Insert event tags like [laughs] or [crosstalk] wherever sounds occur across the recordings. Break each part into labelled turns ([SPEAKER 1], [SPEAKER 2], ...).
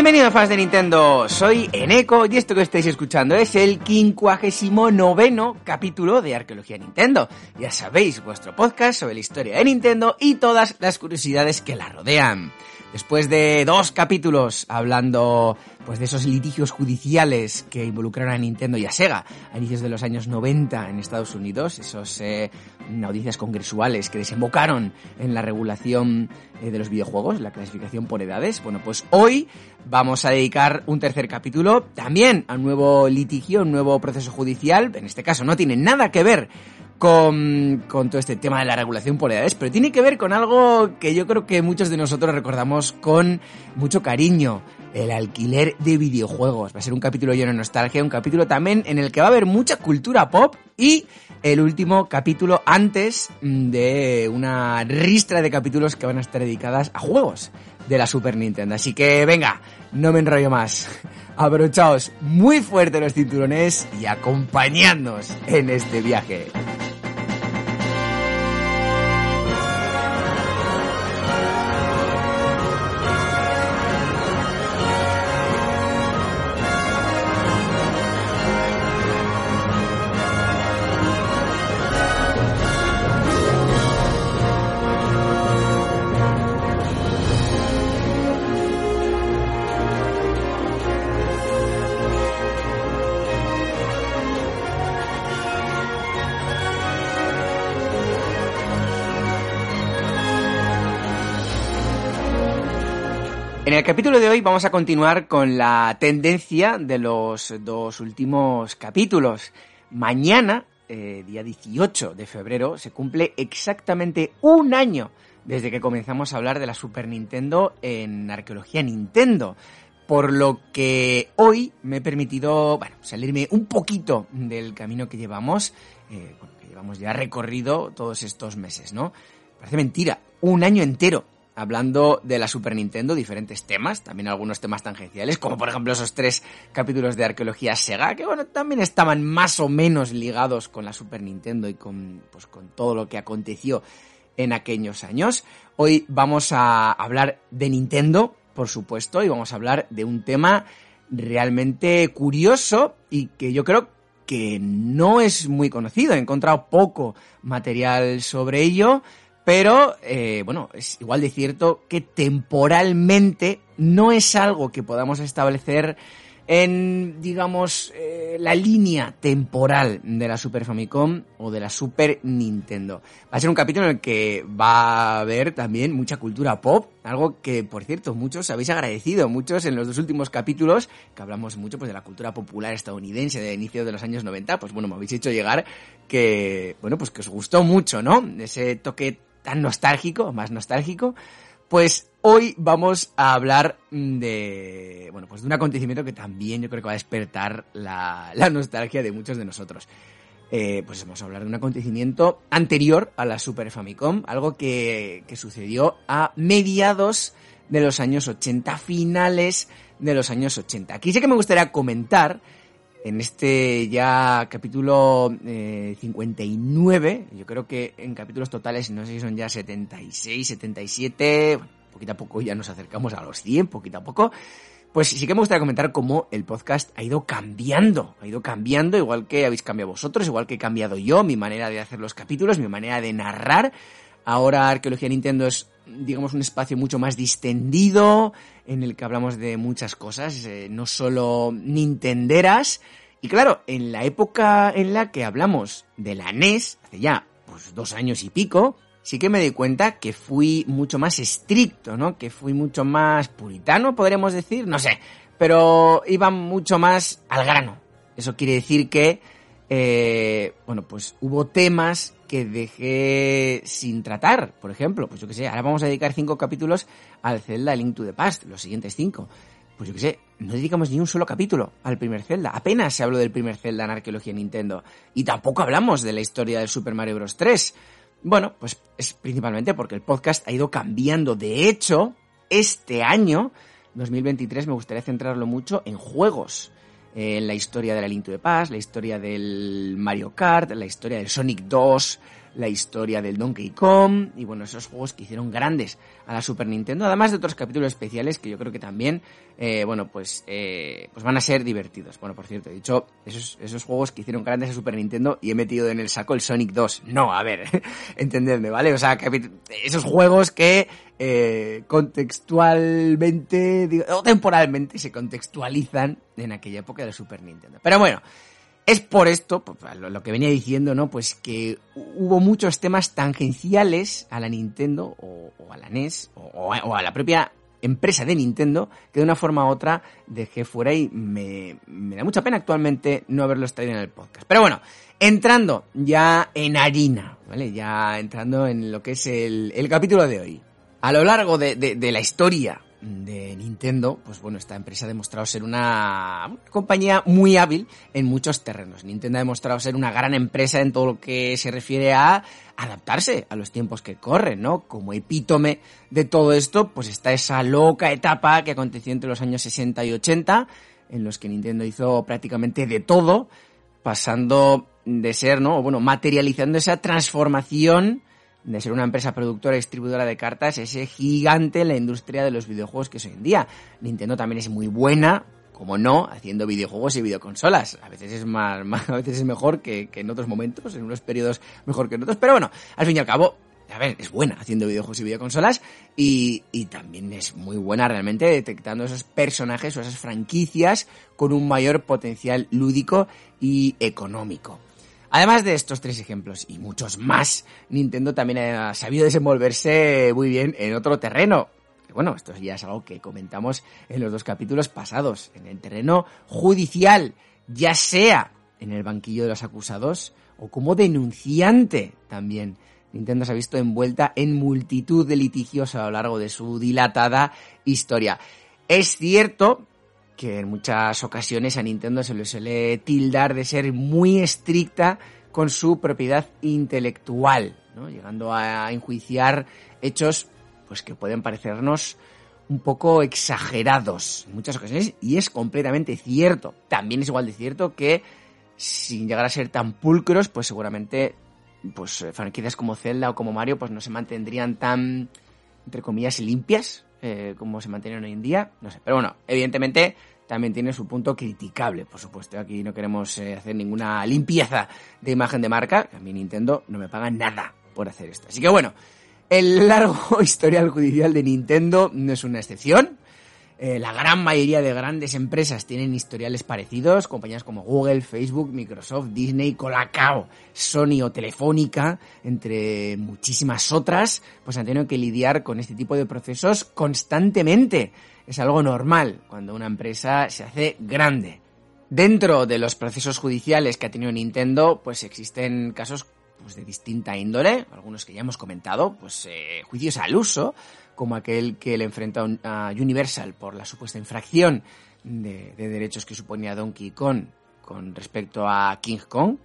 [SPEAKER 1] Bienvenidos fans de Nintendo, soy Eneco y esto que estáis escuchando es el 59 capítulo de Arqueología Nintendo. Ya sabéis, vuestro podcast sobre la historia de Nintendo y todas las curiosidades que la rodean. Después de dos capítulos hablando pues de esos litigios judiciales que involucraron a Nintendo y a Sega a inicios de los años 90 en Estados Unidos, esos eh, audiencias congresuales que desembocaron en la regulación eh, de los videojuegos, la clasificación por edades, bueno, pues hoy vamos a dedicar un tercer capítulo también a un nuevo litigio, un nuevo proceso judicial, en este caso no tiene nada que ver con, con, todo este tema de la regulación por edades, pero tiene que ver con algo que yo creo que muchos de nosotros recordamos con mucho cariño, el alquiler de videojuegos. Va a ser un capítulo lleno de nostalgia, un capítulo también en el que va a haber mucha cultura pop y el último capítulo antes de una ristra de capítulos que van a estar dedicadas a juegos de la Super Nintendo. Así que venga, no me enrollo más. [laughs] Abrochaos muy fuerte los cinturones y acompañadnos en este viaje. El capítulo de hoy vamos a continuar con la tendencia de los dos últimos capítulos. Mañana, eh, día 18 de febrero, se cumple exactamente un año desde que comenzamos a hablar de la Super Nintendo en Arqueología Nintendo. Por lo que hoy me he permitido, salirme un poquito del camino que llevamos, eh, que llevamos ya recorrido todos estos meses, ¿no? Parece mentira, un año entero hablando de la Super Nintendo, diferentes temas, también algunos temas tangenciales, como por ejemplo esos tres capítulos de arqueología Sega, que bueno, también estaban más o menos ligados con la Super Nintendo y con, pues, con todo lo que aconteció en aquellos años. Hoy vamos a hablar de Nintendo, por supuesto, y vamos a hablar de un tema realmente curioso y que yo creo que no es muy conocido. He encontrado poco material sobre ello pero, eh, bueno, es igual de cierto que temporalmente no es algo que podamos establecer en, digamos, eh, la línea temporal de la Super Famicom o de la Super Nintendo. Va a ser un capítulo en el que va a haber también mucha cultura pop, algo que, por cierto, muchos habéis agradecido, muchos en los dos últimos capítulos, que hablamos mucho pues, de la cultura popular estadounidense de inicio de los años 90, pues bueno, me habéis hecho llegar que, bueno, pues que os gustó mucho, ¿no? Ese toque tan nostálgico, más nostálgico, pues hoy vamos a hablar de, bueno, pues de un acontecimiento que también yo creo que va a despertar la, nostalgia de muchos de nosotros. Eh, pues vamos a hablar de un acontecimiento anterior a la Super Famicom, algo que, que sucedió a mediados de los años 80, finales de los años 80. Aquí sí que me gustaría comentar en este ya capítulo 59, eh, yo creo que en capítulos totales, no sé si son ya 76, 77, bueno, poquito a poco ya nos acercamos a los 100, poquito a poco, pues sí que me gustaría comentar cómo el podcast ha ido cambiando, ha ido cambiando, igual que habéis cambiado vosotros, igual que he cambiado yo, mi manera de hacer los capítulos, mi manera de narrar. Ahora Arqueología Nintendo es, digamos, un espacio mucho más distendido, en el que hablamos de muchas cosas, eh, no solo nintenderas, Y claro, en la época en la que hablamos de la NES, hace ya pues, dos años y pico, sí que me di cuenta que fui mucho más estricto, ¿no? Que fui mucho más puritano, podremos decir, no sé, pero iba mucho más al grano. Eso quiere decir que, eh, bueno, pues hubo temas que dejé sin tratar, por ejemplo, pues yo qué sé, ahora vamos a dedicar cinco capítulos al Zelda Link to the Past, los siguientes cinco. Pues yo qué sé, no dedicamos ni un solo capítulo al primer Zelda. Apenas se habló del primer Zelda en arqueología Nintendo. Y tampoco hablamos de la historia del Super Mario Bros. 3. Bueno, pues es principalmente porque el podcast ha ido cambiando. De hecho, este año, 2023, me gustaría centrarlo mucho en juegos. En la historia de la Link to the Past, la historia del Mario Kart, la historia del Sonic 2, la historia del Donkey Kong y bueno, esos juegos que hicieron grandes a la Super Nintendo, además de otros capítulos especiales que yo creo que también, eh, bueno, pues, eh, pues van a ser divertidos. Bueno, por cierto, he dicho esos, esos juegos que hicieron grandes a Super Nintendo y he metido en el saco el Sonic 2. No, a ver, [laughs] entendedme, ¿vale? O sea, esos juegos que eh, contextualmente o temporalmente se contextualizan en aquella época de Super Nintendo. Pero bueno, es por esto, lo que venía diciendo, ¿no? Pues que hubo muchos temas tangenciales a la Nintendo o, a la NES o, a la propia empresa de Nintendo que de una forma u otra dejé fuera y me, da mucha pena actualmente no haberlos traído en el podcast. Pero bueno, entrando ya en harina, ¿vale? Ya entrando en lo que es el, capítulo de hoy. A lo largo de la historia de Nintendo, pues bueno, esta empresa ha demostrado ser una compañía muy hábil en muchos terrenos. Nintendo ha demostrado ser una gran empresa en todo lo que se refiere a adaptarse a los tiempos que corren, ¿no? Como epítome de todo esto, pues está esa loca etapa que aconteció entre los años 60 y 80, en los que Nintendo hizo prácticamente de todo, pasando de ser, ¿no? Bueno, materializando esa transformación de ser una empresa productora y distribuidora de cartas, ese gigante en la industria de los videojuegos que es hoy en día. Nintendo también es muy buena, como no, haciendo videojuegos y videoconsolas. A veces es más, [laughs] a veces es mejor que, en otros momentos, en unos periodos mejor que en otros, pero bueno, al fin y al cabo, a ver, es buena haciendo videojuegos y videoconsolas y, y también es muy buena realmente detectando esos personajes o esas franquicias con un mayor potencial lúdico y económico. Además de estos tres ejemplos y muchos más, Nintendo también ha sabido desenvolverse muy bien en otro terreno. Bueno, esto ya es algo que comentamos en los dos capítulos pasados, en el terreno judicial, ya sea en el banquillo de los acusados o como denunciante también. Nintendo se ha visto envuelta en multitud de litigios a lo largo de su dilatada historia. Es cierto que en muchas ocasiones a Nintendo se le suele tildar de ser muy estricta con su propiedad intelectual, llegando a enjuiciar hechos pues que pueden parecernos un poco exagerados en muchas ocasiones y es completamente cierto. También es igual de cierto que sin llegar a ser tan pulcros, pues seguramente pues franquicias como Zelda o como Mario pues no se mantendrían tan entre comillas limpias eh, como se mantienen hoy en día, no sé. Pero bueno, evidentemente también tiene su punto criticable, por supuesto. Aquí no queremos eh, hacer ninguna limpieza de imagen de marca. A mí Nintendo no me paga nada por hacer esto. Así que bueno, el largo [laughs] historial judicial de Nintendo no es una excepción. Eh, la gran mayoría de grandes empresas tienen historiales parecidos, compañías como Google, Facebook, Microsoft, Disney, Colacao, Sony o Telefónica, entre muchísimas otras, pues han tenido que lidiar con este tipo de procesos constantemente. Es algo normal cuando una empresa se hace grande. Dentro de los procesos judiciales que ha tenido Nintendo, pues existen casos pues, de distinta índole, algunos que ya hemos comentado, pues eh, juicios al uso, como aquel que le enfrenta a Universal por la supuesta infracción de, derechos que suponía Donkey Kong con respecto a King Kong.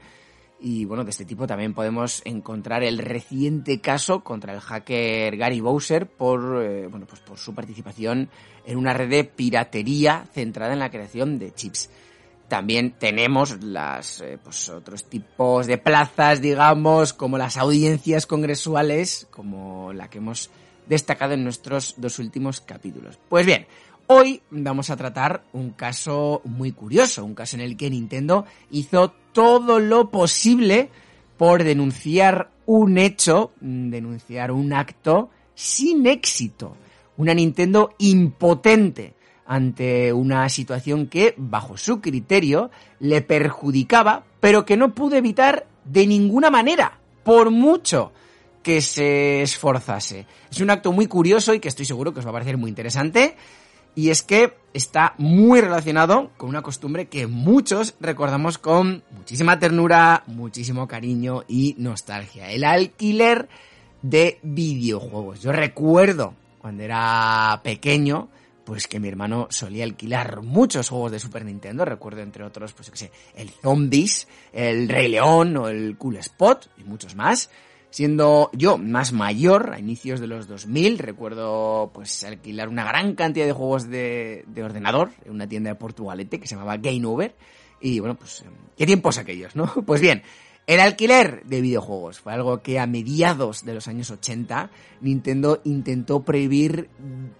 [SPEAKER 1] Y bueno, de este tipo también podemos encontrar el reciente caso contra el hacker Gary Bowser por, eh, bueno, pues por su participación en una red de piratería centrada en la creación de chips. También tenemos las, eh, pues otros tipos de plazas, digamos, como las audiencias congresuales, como la que hemos destacado en nuestros dos últimos capítulos. Pues bien, hoy vamos a tratar un caso muy curioso, un caso en el que Nintendo hizo todo lo posible por denunciar un hecho, denunciar un acto sin éxito. Una Nintendo impotente ante una situación que, bajo su criterio, le perjudicaba, pero que no pudo evitar de ninguna manera, por mucho que se esforzase. Es un acto muy curioso y que estoy seguro que os va a parecer muy interesante. Y es que está muy relacionado con una costumbre que muchos recordamos con muchísima ternura, muchísimo cariño y nostalgia. El alquiler de videojuegos. Yo recuerdo cuando era pequeño, pues que mi hermano solía alquilar muchos juegos de Super Nintendo, recuerdo entre otros, pues que sé, el Zombies, el Rey León o el Cool Spot y muchos más. Siendo yo más mayor, a inicios de los 2000, recuerdo pues alquilar una gran cantidad de juegos de, de ordenador en una tienda de Portugalete que se llamaba Game Over. Y bueno, pues qué tiempos aquellos, ¿no? [laughs] Pues bien, el alquiler de videojuegos fue algo que a mediados de los años 80 Nintendo intentó prohibir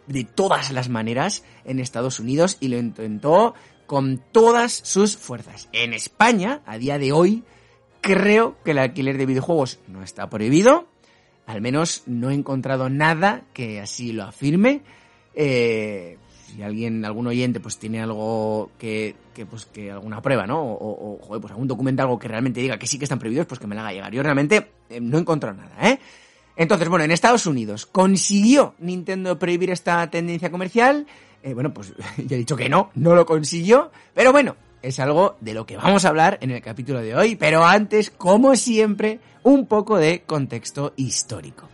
[SPEAKER 1] de todas las maneras en Estados Unidos y lo intentó con todas sus fuerzas. En España, a día de hoy, creo que el alquiler de videojuegos no está prohibido. Al menos no he encontrado nada que así lo afirme. Eh, si alguien, algún oyente, pues tiene algo que, que pues que alguna prueba, ¿no? O, joder, pues algún documento, algo que realmente diga que sí que están prohibidos, pues que me la haga llegar. Yo realmente eh, no he encontrado nada, ¿eh? Entonces, bueno, en Estados Unidos consiguió Nintendo prohibir esta tendencia comercial. Eh, bueno, pues [laughs] ya he dicho que no, no lo consiguió. Pero bueno, es algo de lo que vamos a hablar en el capítulo de hoy, pero antes, como siempre, un poco de contexto histórico.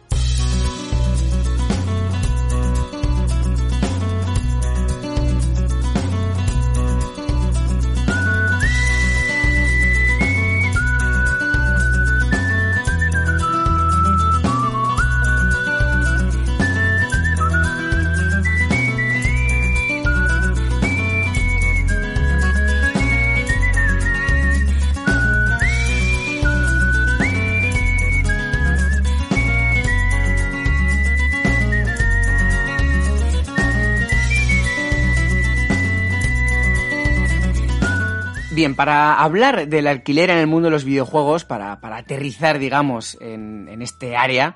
[SPEAKER 1] Bien, para hablar del alquiler en el mundo de los videojuegos, para, aterrizar, digamos, en, en, este área,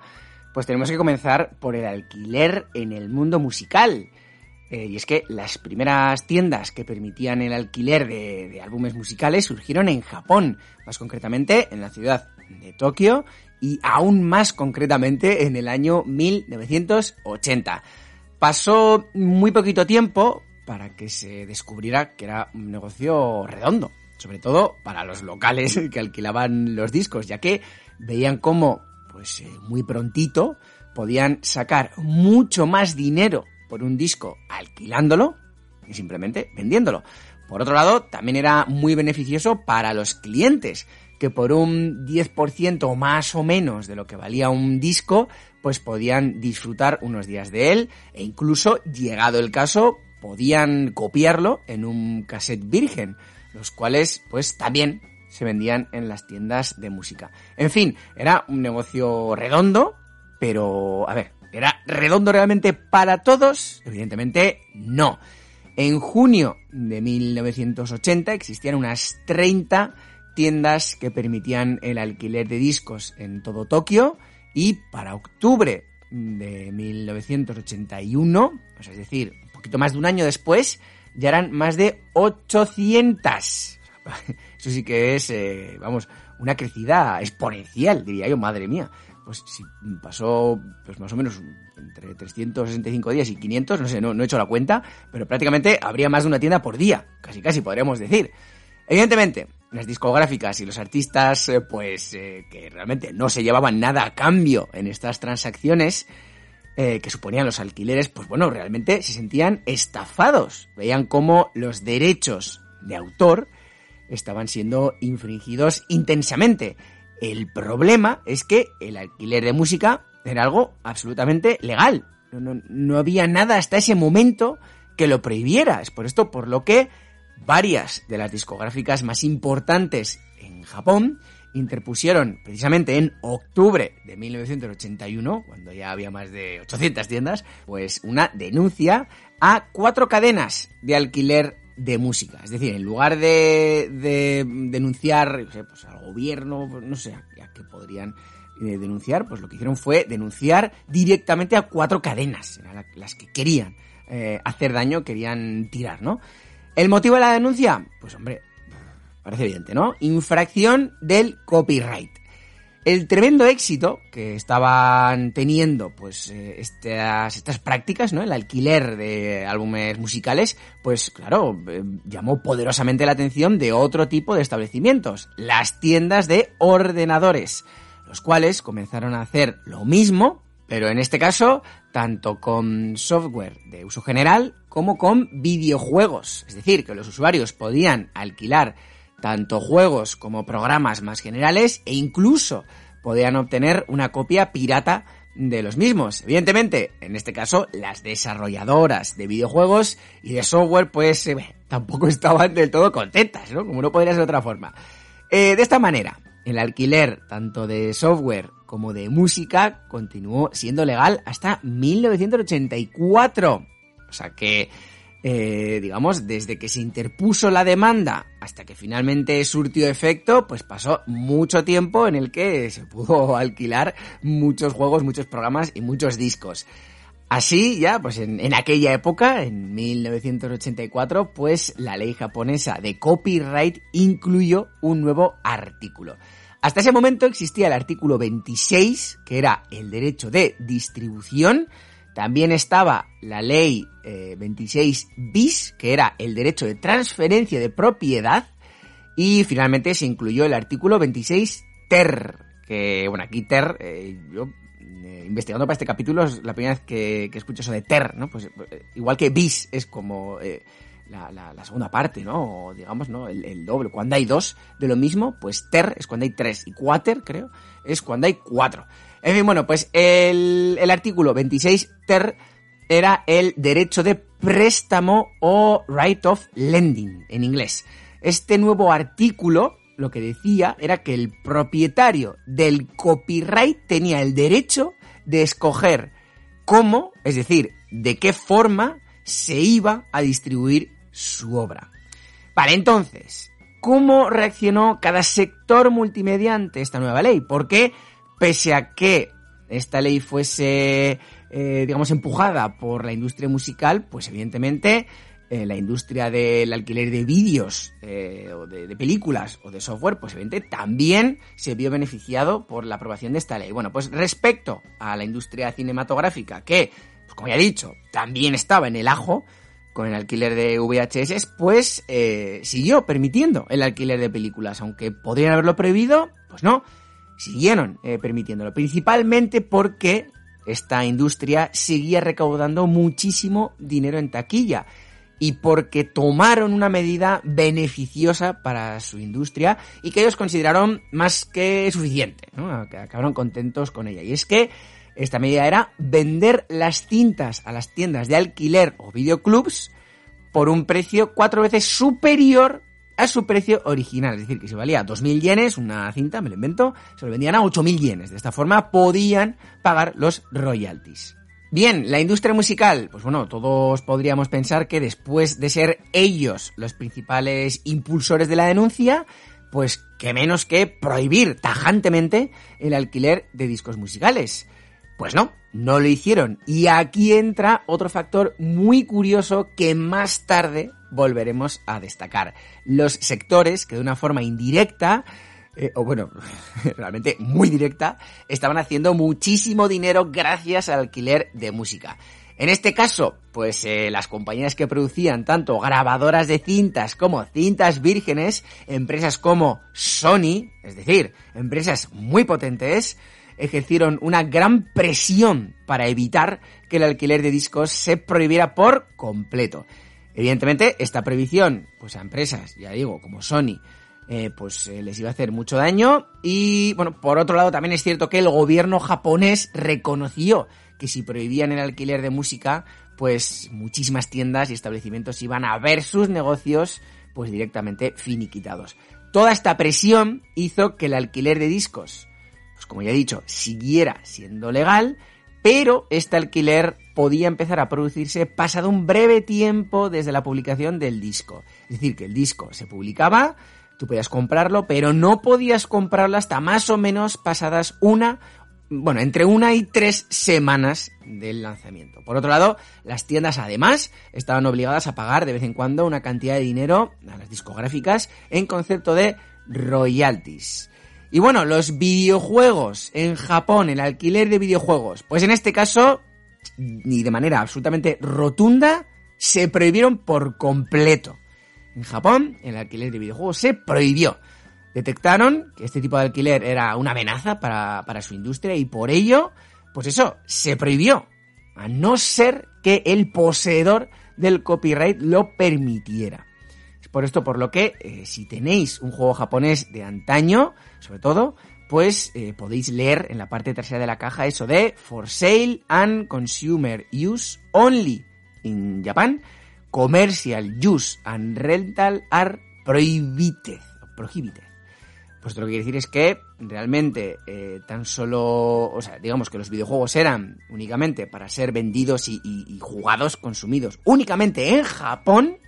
[SPEAKER 1] pues tenemos que comenzar por el alquiler en el mundo musical. Eh, y es que las primeras tiendas que permitían el alquiler de, de álbumes musicales surgieron en Japón, más concretamente en la ciudad de Tokio y aún más concretamente en el año 1980. Pasó muy poquito tiempo para que se descubriera que era un negocio redondo, sobre todo para los locales [laughs] que alquilaban los discos, ya que veían cómo, pues eh, muy prontito, podían sacar mucho más dinero por un disco alquilándolo que simplemente vendiéndolo. Por otro lado, también era muy beneficioso para los clientes, que por un 10% más o menos de lo que valía un disco, pues podían disfrutar unos días de él e incluso, llegado el caso, podían copiarlo en un cassette virgen, los cuales pues también se vendían en las tiendas de música. En fin, era un negocio redondo, pero a ver, ¿era redondo realmente para todos? Evidentemente no. En junio de 1980 existían unas 30 tiendas que permitían el alquiler de discos en todo Tokio y para octubre de 1981, es decir, poquito más de un año después, ya eran más de 800. [laughs] Eso sí que es, eh, vamos, una crecida exponencial, diría yo, madre mía. Pues si pasó, pues más o menos entre 365 días y 500, no sé, no, he hecho la cuenta, pero prácticamente habría más de una tienda por día, casi casi podríamos decir. Evidentemente, las discográficas y los artistas, eh, pues eh, que realmente no se llevaban nada a cambio en estas transacciones, eh, que suponían los alquileres, pues bueno, realmente se sentían estafados. Veían cómo los derechos de autor estaban siendo infringidos intensamente. El problema es que el alquiler de música era algo absolutamente legal. No, no, no había nada hasta ese momento que lo prohibiera. Es por esto por lo que varias de las discográficas más importantes en Japón interpusieron precisamente en octubre de 1981, cuando ya había más de 800 tiendas, pues una denuncia a cuatro cadenas de alquiler de música. Es decir, en lugar de, de denunciar pues al gobierno, pues no sé a qué podrían eh, denunciar, pues lo que hicieron fue denunciar directamente a cuatro cadenas, las que querían eh, hacer daño, querían tirar, ¿no? ¿El motivo de la denuncia? Pues hombre, parece evidente, ¿no? Infracción del copyright. El tremendo éxito que estaban teniendo pues eh, estas, estas prácticas, ¿no? El alquiler de álbumes musicales, pues claro, eh, llamó poderosamente la atención de otro tipo de establecimientos, las tiendas de ordenadores, los cuales comenzaron a hacer lo mismo, pero en este caso tanto con software de uso general como con videojuegos, es decir, que los usuarios podían alquilar tanto juegos como programas más generales e incluso podían obtener una copia pirata de los mismos. Evidentemente, en este caso, las desarrolladoras de videojuegos y de software, pues eh, tampoco [laughs] estaban del todo contentas, ¿no? Como no podría ser de otra forma. Eh, de esta manera, el alquiler tanto de software como de música continuó siendo legal hasta 1984. O sea que eh, digamos, desde que se interpuso la demanda hasta que finalmente surtió efecto, pues pasó mucho tiempo en el que se pudo [laughs] alquilar muchos juegos, muchos programas y muchos discos. Así, ya, pues en, en, aquella época, en 1984, pues la ley japonesa de copyright incluyó un nuevo artículo. Hasta ese momento existía el artículo 26, que era el derecho de distribución, también estaba la ley 26 eh, bis, que era el derecho de transferencia de propiedad. Y finalmente se incluyó el artículo 26 ter, que bueno, aquí ter, eh, yo eh, investigando para este capítulo es la primera vez que, escucho eso de ter, ¿no? Pues igual que bis es como la, segunda parte, ¿no? O digamos, ¿no? El, doble. Cuando hay dos de lo mismo, pues ter es cuando hay tres. Y quater, creo, es cuando hay cuatro. En fin, bueno, pues el, artículo 26 ter era el derecho de préstamo o right of lending en inglés. Este nuevo artículo lo que decía era que el propietario del copyright tenía el derecho de escoger cómo, es decir, de qué forma se iba a distribuir su obra. Vale, entonces, ¿cómo reaccionó cada sector multimedia ante esta nueva ley? Porque pese a que esta ley fuese, eh, digamos, empujada por la industria musical, pues evidentemente eh, la industria del alquiler de vídeos eh, o de, películas o de software, pues evidentemente también se vio beneficiado por la aprobación de esta ley. Bueno, pues respecto a la industria cinematográfica, que, pues como ya he dicho, también estaba en el ajo con el alquiler de VHS, pues siguió permitiendo el alquiler de películas, aunque podrían haberlo prohibido, pues no siguieron eh, permitiéndolo, principalmente porque esta industria seguía recaudando muchísimo dinero en taquilla y porque tomaron una medida beneficiosa para su industria y que ellos consideraron más que suficiente, ¿no? acabaron contentos con ella. Y es que esta medida era vender las cintas a las tiendas de alquiler o videoclubs por un precio cuatro veces superior a su precio original. Es decir, que si valía 2.000 yenes una cinta, me lo invento, se lo vendían a 8.000 yenes. De esta forma podían pagar los royalties. Bien, la industria musical, pues bueno, todos podríamos pensar que después de ser ellos los principales impulsores de la denuncia, pues que menos que prohibir tajantemente el alquiler de discos musicales. Pues no, no lo hicieron. Y aquí entra otro factor muy curioso que más tarde volveremos a destacar. Los sectores que de una forma indirecta eh, o bueno, [laughs] realmente muy directa, estaban haciendo muchísimo dinero gracias al alquiler de música. En este caso, pues eh, las compañías que producían tanto grabadoras de cintas como cintas vírgenes, empresas como Sony, es decir, empresas muy potentes, ejercieron una gran presión para evitar que el alquiler de discos se prohibiera por completo. Evidentemente, esta prohibición, pues a empresas, ya digo, como Sony, eh, pues eh, les iba a hacer mucho daño. Y bueno, por otro lado, también es cierto que el gobierno japonés reconoció que si prohibían el alquiler de música, pues muchísimas tiendas y establecimientos iban a ver sus negocios pues directamente finiquitados. Toda esta presión hizo que el alquiler de discos pues como ya he dicho, siguiera siendo legal, pero este alquiler podía empezar a producirse pasado un breve tiempo desde la publicación del disco. Es decir, que el disco se publicaba, tú podías comprarlo, pero no podías comprarlo hasta más o menos pasadas una bueno, entre una y tres semanas del lanzamiento. Por otro lado, las tiendas además estaban obligadas a pagar de vez en cuando una cantidad de dinero a las discográficas en concepto de royalties. Y bueno, los videojuegos en Japón, el alquiler de videojuegos, pues en este caso, ni de manera absolutamente rotunda, se prohibieron por completo. En Japón, el alquiler de videojuegos se prohibió. Detectaron que este tipo de alquiler era una amenaza para, para su industria y por ello, pues eso, se prohibió. A no ser que el poseedor del copyright lo permitiera. Por esto por lo que eh, si tenéis un juego japonés de antaño, sobre todo, pues eh, podéis leer en la parte trasera de la caja eso de For Sale and Consumer Use Only in Japan, Commercial Use and Rental are prohibited. prohibited. Pues lo que quiere decir es que realmente eh, tan solo, o sea, digamos que los videojuegos eran únicamente para ser vendidos y, jugados, consumidos únicamente en Japón,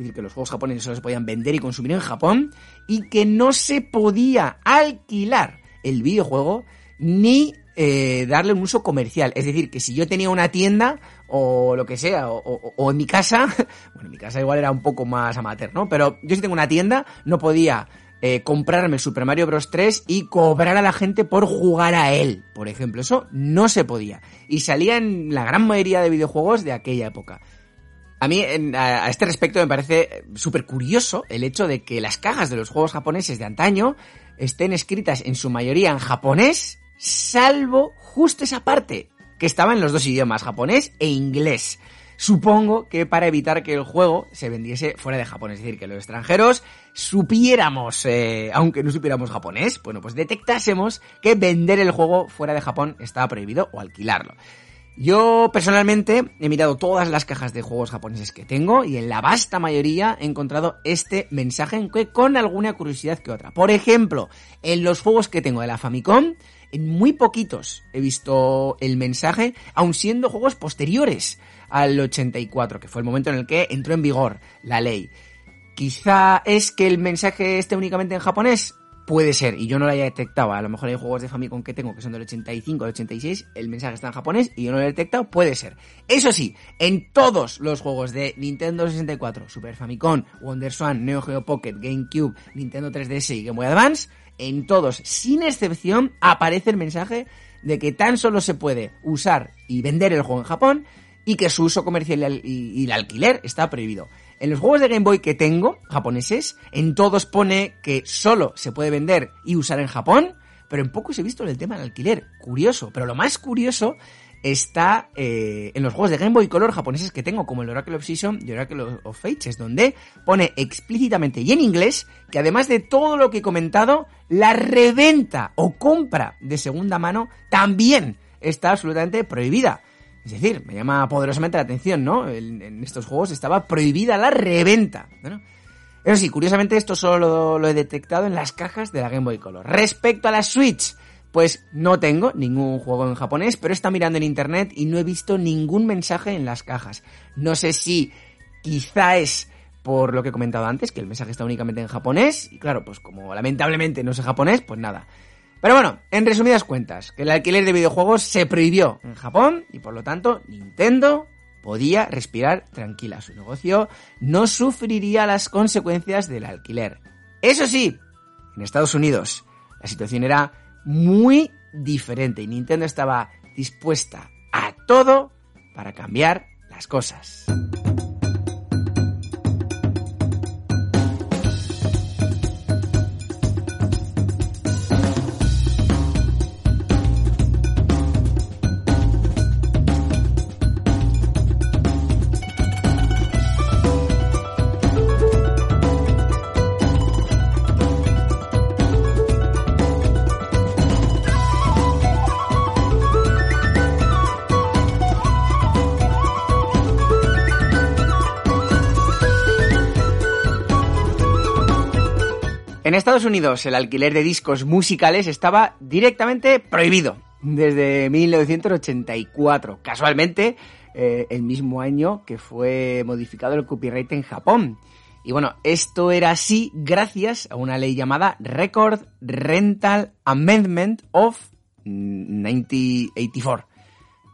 [SPEAKER 1] decir, que los juegos japoneses solo se podían vender y consumir en Japón, y que no se podía alquilar el videojuego ni eh, darle un uso comercial. Es decir, que si yo tenía una tienda o lo que sea, o, en mi casa, [laughs] bueno, en mi casa igual era un poco más amateur, ¿no? Pero yo si tengo una tienda, no podía eh, comprarme Super Mario Bros. 3 y cobrar a la gente por jugar a él, por ejemplo. Eso no se podía. Y salía en la gran mayoría de videojuegos de aquella época. A mí, a este respecto, me parece súper curioso el hecho de que las cajas de los juegos japoneses de antaño estén escritas en su mayoría en japonés, salvo justo esa parte, que estaba en los dos idiomas, japonés e inglés. Supongo que para evitar que el juego se vendiese fuera de Japón, es decir, que los extranjeros supiéramos, eh, aunque no supiéramos japonés, bueno, pues detectásemos que vender el juego fuera de Japón estaba prohibido o alquilarlo. Yo personalmente he mirado todas las cajas de juegos japoneses que tengo y en la vasta mayoría he encontrado este mensaje con alguna curiosidad que otra. Por ejemplo, en los juegos que tengo de la Famicom, en muy poquitos he visto el mensaje, aun siendo juegos posteriores al 84, que fue el momento en el que entró en vigor la ley. Quizá es que el mensaje esté únicamente en japonés. Puede ser, y yo no lo haya detectado. A lo mejor hay juegos de Famicom que tengo que son del 85, del 86, el mensaje está en japonés y yo no lo he detectado. Puede ser. Eso sí, en todos los juegos de Nintendo 64, Super Famicom, WonderSwan, Neo Geo Pocket, GameCube, Nintendo 3DS y Game Boy Advance, en todos, sin excepción, aparece el mensaje de que tan solo se puede usar y vender el juego en Japón y que su uso comercial y, el alquiler está prohibido. En los juegos de Game Boy que tengo, japoneses, en todos pone que solo se puede vender y usar en Japón, pero en pocos he visto el tema del alquiler. Curioso, pero lo más curioso está eh, en los juegos de Game Boy Color japoneses que tengo, como el Oracle of Season y Oracle of Fates, donde pone explícitamente y en inglés que además de todo lo que he comentado, la reventa o compra de segunda mano también está absolutamente prohibida. Es decir, me llama poderosamente la atención, ¿no? En, estos juegos estaba prohibida la reventa. ¿no? Eso sí, curiosamente esto solo lo, he detectado en las cajas de la Game Boy Color. Respecto a la Switch, pues no tengo ningún juego en japonés, pero estado mirando en internet y no he visto ningún mensaje en las cajas. No sé si quizá es por lo que he comentado antes, que el mensaje está únicamente en japonés, y claro, pues como lamentablemente no sé japonés, pues nada. Pero bueno, en resumidas cuentas, que el alquiler de videojuegos se prohibió en Japón y por lo tanto Nintendo podía respirar tranquila. Su negocio no sufriría las consecuencias del alquiler. Eso sí, en Estados Unidos la situación era muy diferente y Nintendo estaba dispuesta a todo para cambiar las cosas. En Estados Unidos el alquiler de discos musicales estaba directamente prohibido desde 1984. Casualmente, eh, el mismo año que fue modificado el copyright en Japón. Y bueno, esto era así gracias a una ley llamada Record Rental Amendment of 1984.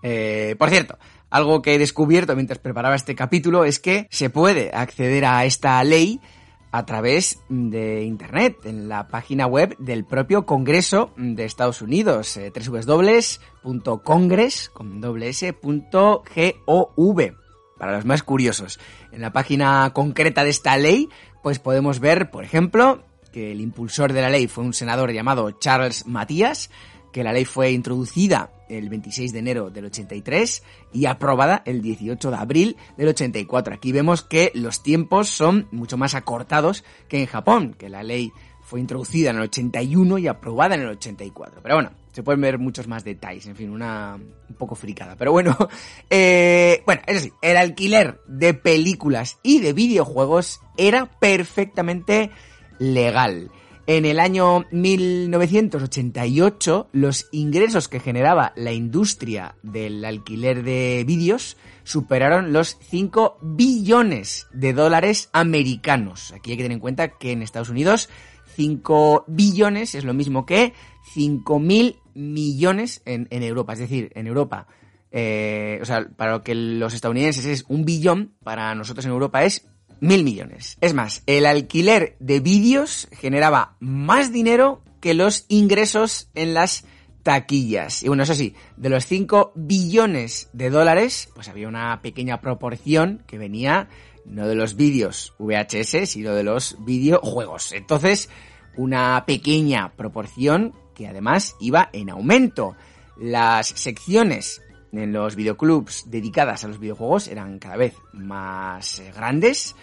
[SPEAKER 1] Eh, por cierto, algo que he descubierto mientras preparaba este capítulo es que se puede acceder a esta ley a través de Internet, en la página web del propio Congreso de Estados Unidos, eh, www.congress.gov. Para los más curiosos, en la página concreta de esta ley, pues podemos ver, por ejemplo, que el impulsor de la ley fue un senador llamado Charles Matías, que la ley fue introducida el 26 de enero del 83 y aprobada el 18 de abril del 84. Aquí vemos que los tiempos son mucho más acortados que en Japón, que la ley fue introducida en el 81 y aprobada en el 84. Pero bueno, se pueden ver muchos más detalles, en fin, una un poco fricada. Pero bueno, [laughs] eh, bueno, eso sí, el alquiler de películas y de videojuegos era perfectamente legal. En el año 1988, los ingresos que generaba la industria del alquiler de vídeos superaron los 5 billones de dólares americanos. Aquí hay que tener en cuenta que en Estados Unidos 5 billones es lo mismo que 5 mil millones en, Europa. Es decir, en Europa, eh, o sea, para lo que los estadounidenses es un billón, para nosotros en Europa es mil millones. Es más, el alquiler de vídeos generaba más dinero que los ingresos en las taquillas. Y bueno, eso sí, de los 5 billones de dólares, pues había una pequeña proporción que venía no de los vídeos VHS, sino de los videojuegos. Entonces, una pequeña proporción que además iba en aumento. Las secciones en los videoclubs dedicadas a los videojuegos eran cada vez más eh, grandes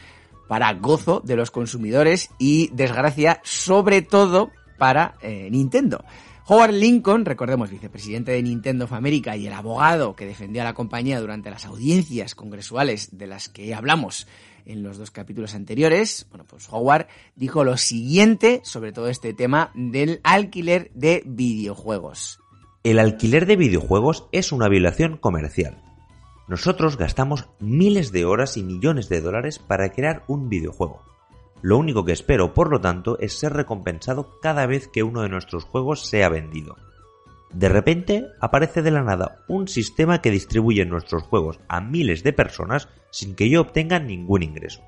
[SPEAKER 1] para gozo de los consumidores y desgracia sobre todo para eh, Nintendo. Howard Lincoln, recordemos, vicepresidente de Nintendo of America y el abogado que defendió a la compañía durante las audiencias congresuales de las que hablamos en los dos capítulos anteriores, bueno, pues Howard dijo lo siguiente sobre todo este tema del alquiler de videojuegos.
[SPEAKER 2] El alquiler de videojuegos es una violación comercial. Nosotros gastamos miles de horas y millones de dólares para crear un videojuego. Lo único que espero, por lo tanto, es ser recompensado cada vez que uno de nuestros juegos sea vendido. De repente aparece de la nada un sistema que distribuye nuestros juegos a miles de personas sin que yo obtenga ningún ingreso.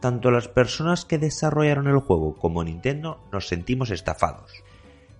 [SPEAKER 2] Tanto las personas que desarrollaron el juego como Nintendo nos sentimos estafados.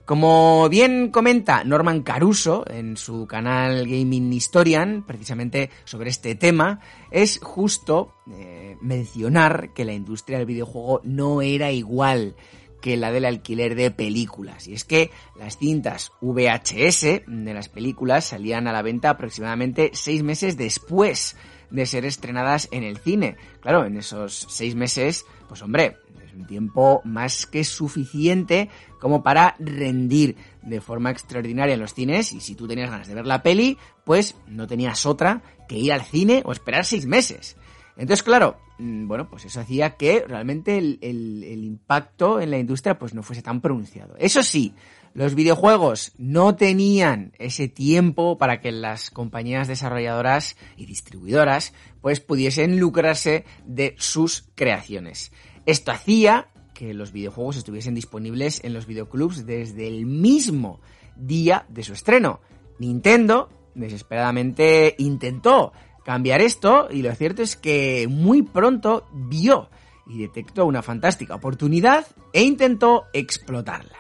[SPEAKER 1] Como bien comenta Norman Caruso en su canal Gaming Historian, precisamente sobre este tema, es justo eh, mencionar que la industria del videojuego no era igual que la del alquiler de películas. Y es que las cintas VHS de las películas salían a la venta aproximadamente seis meses después de ser estrenadas en el cine. Claro, en esos seis meses, pues hombre, un tiempo más que suficiente como para rendir de forma extraordinaria en los cines y si tú tenías ganas de ver la peli, pues no tenías otra que ir al cine o esperar seis meses. Entonces, claro, mm, bueno, pues eso hacía que realmente el, el, impacto en la industria pues no fuese tan pronunciado. Eso sí, los videojuegos no tenían ese tiempo para que las compañías desarrolladoras y distribuidoras pues pudiesen lucrarse de sus creaciones. Esto hacía que los videojuegos estuviesen disponibles en los videoclubs desde el mismo día de su estreno. Nintendo desesperadamente intentó cambiar esto y lo cierto es que muy pronto vio y detectó una fantástica oportunidad e intentó explotarla.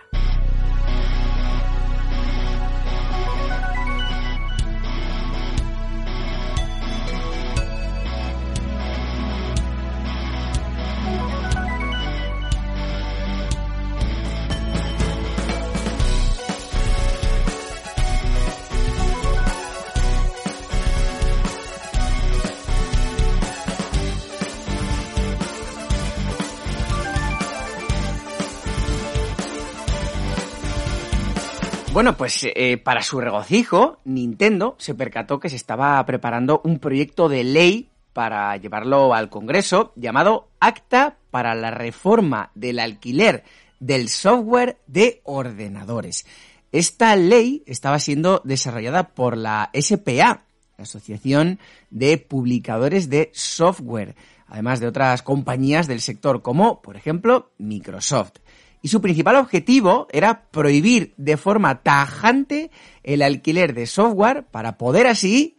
[SPEAKER 1] Bueno, pues eh, para su regocijo, Nintendo se percató que se estaba preparando un proyecto de ley para llevarlo al Congreso llamado Acta para la Reforma del Alquiler del Software de Ordenadores. Esta ley estaba siendo desarrollada por la SPA, la Asociación de Publicadores de Software, además de otras compañías del sector como, por ejemplo, Microsoft. Y su principal objetivo era prohibir de forma tajante el alquiler de software para poder así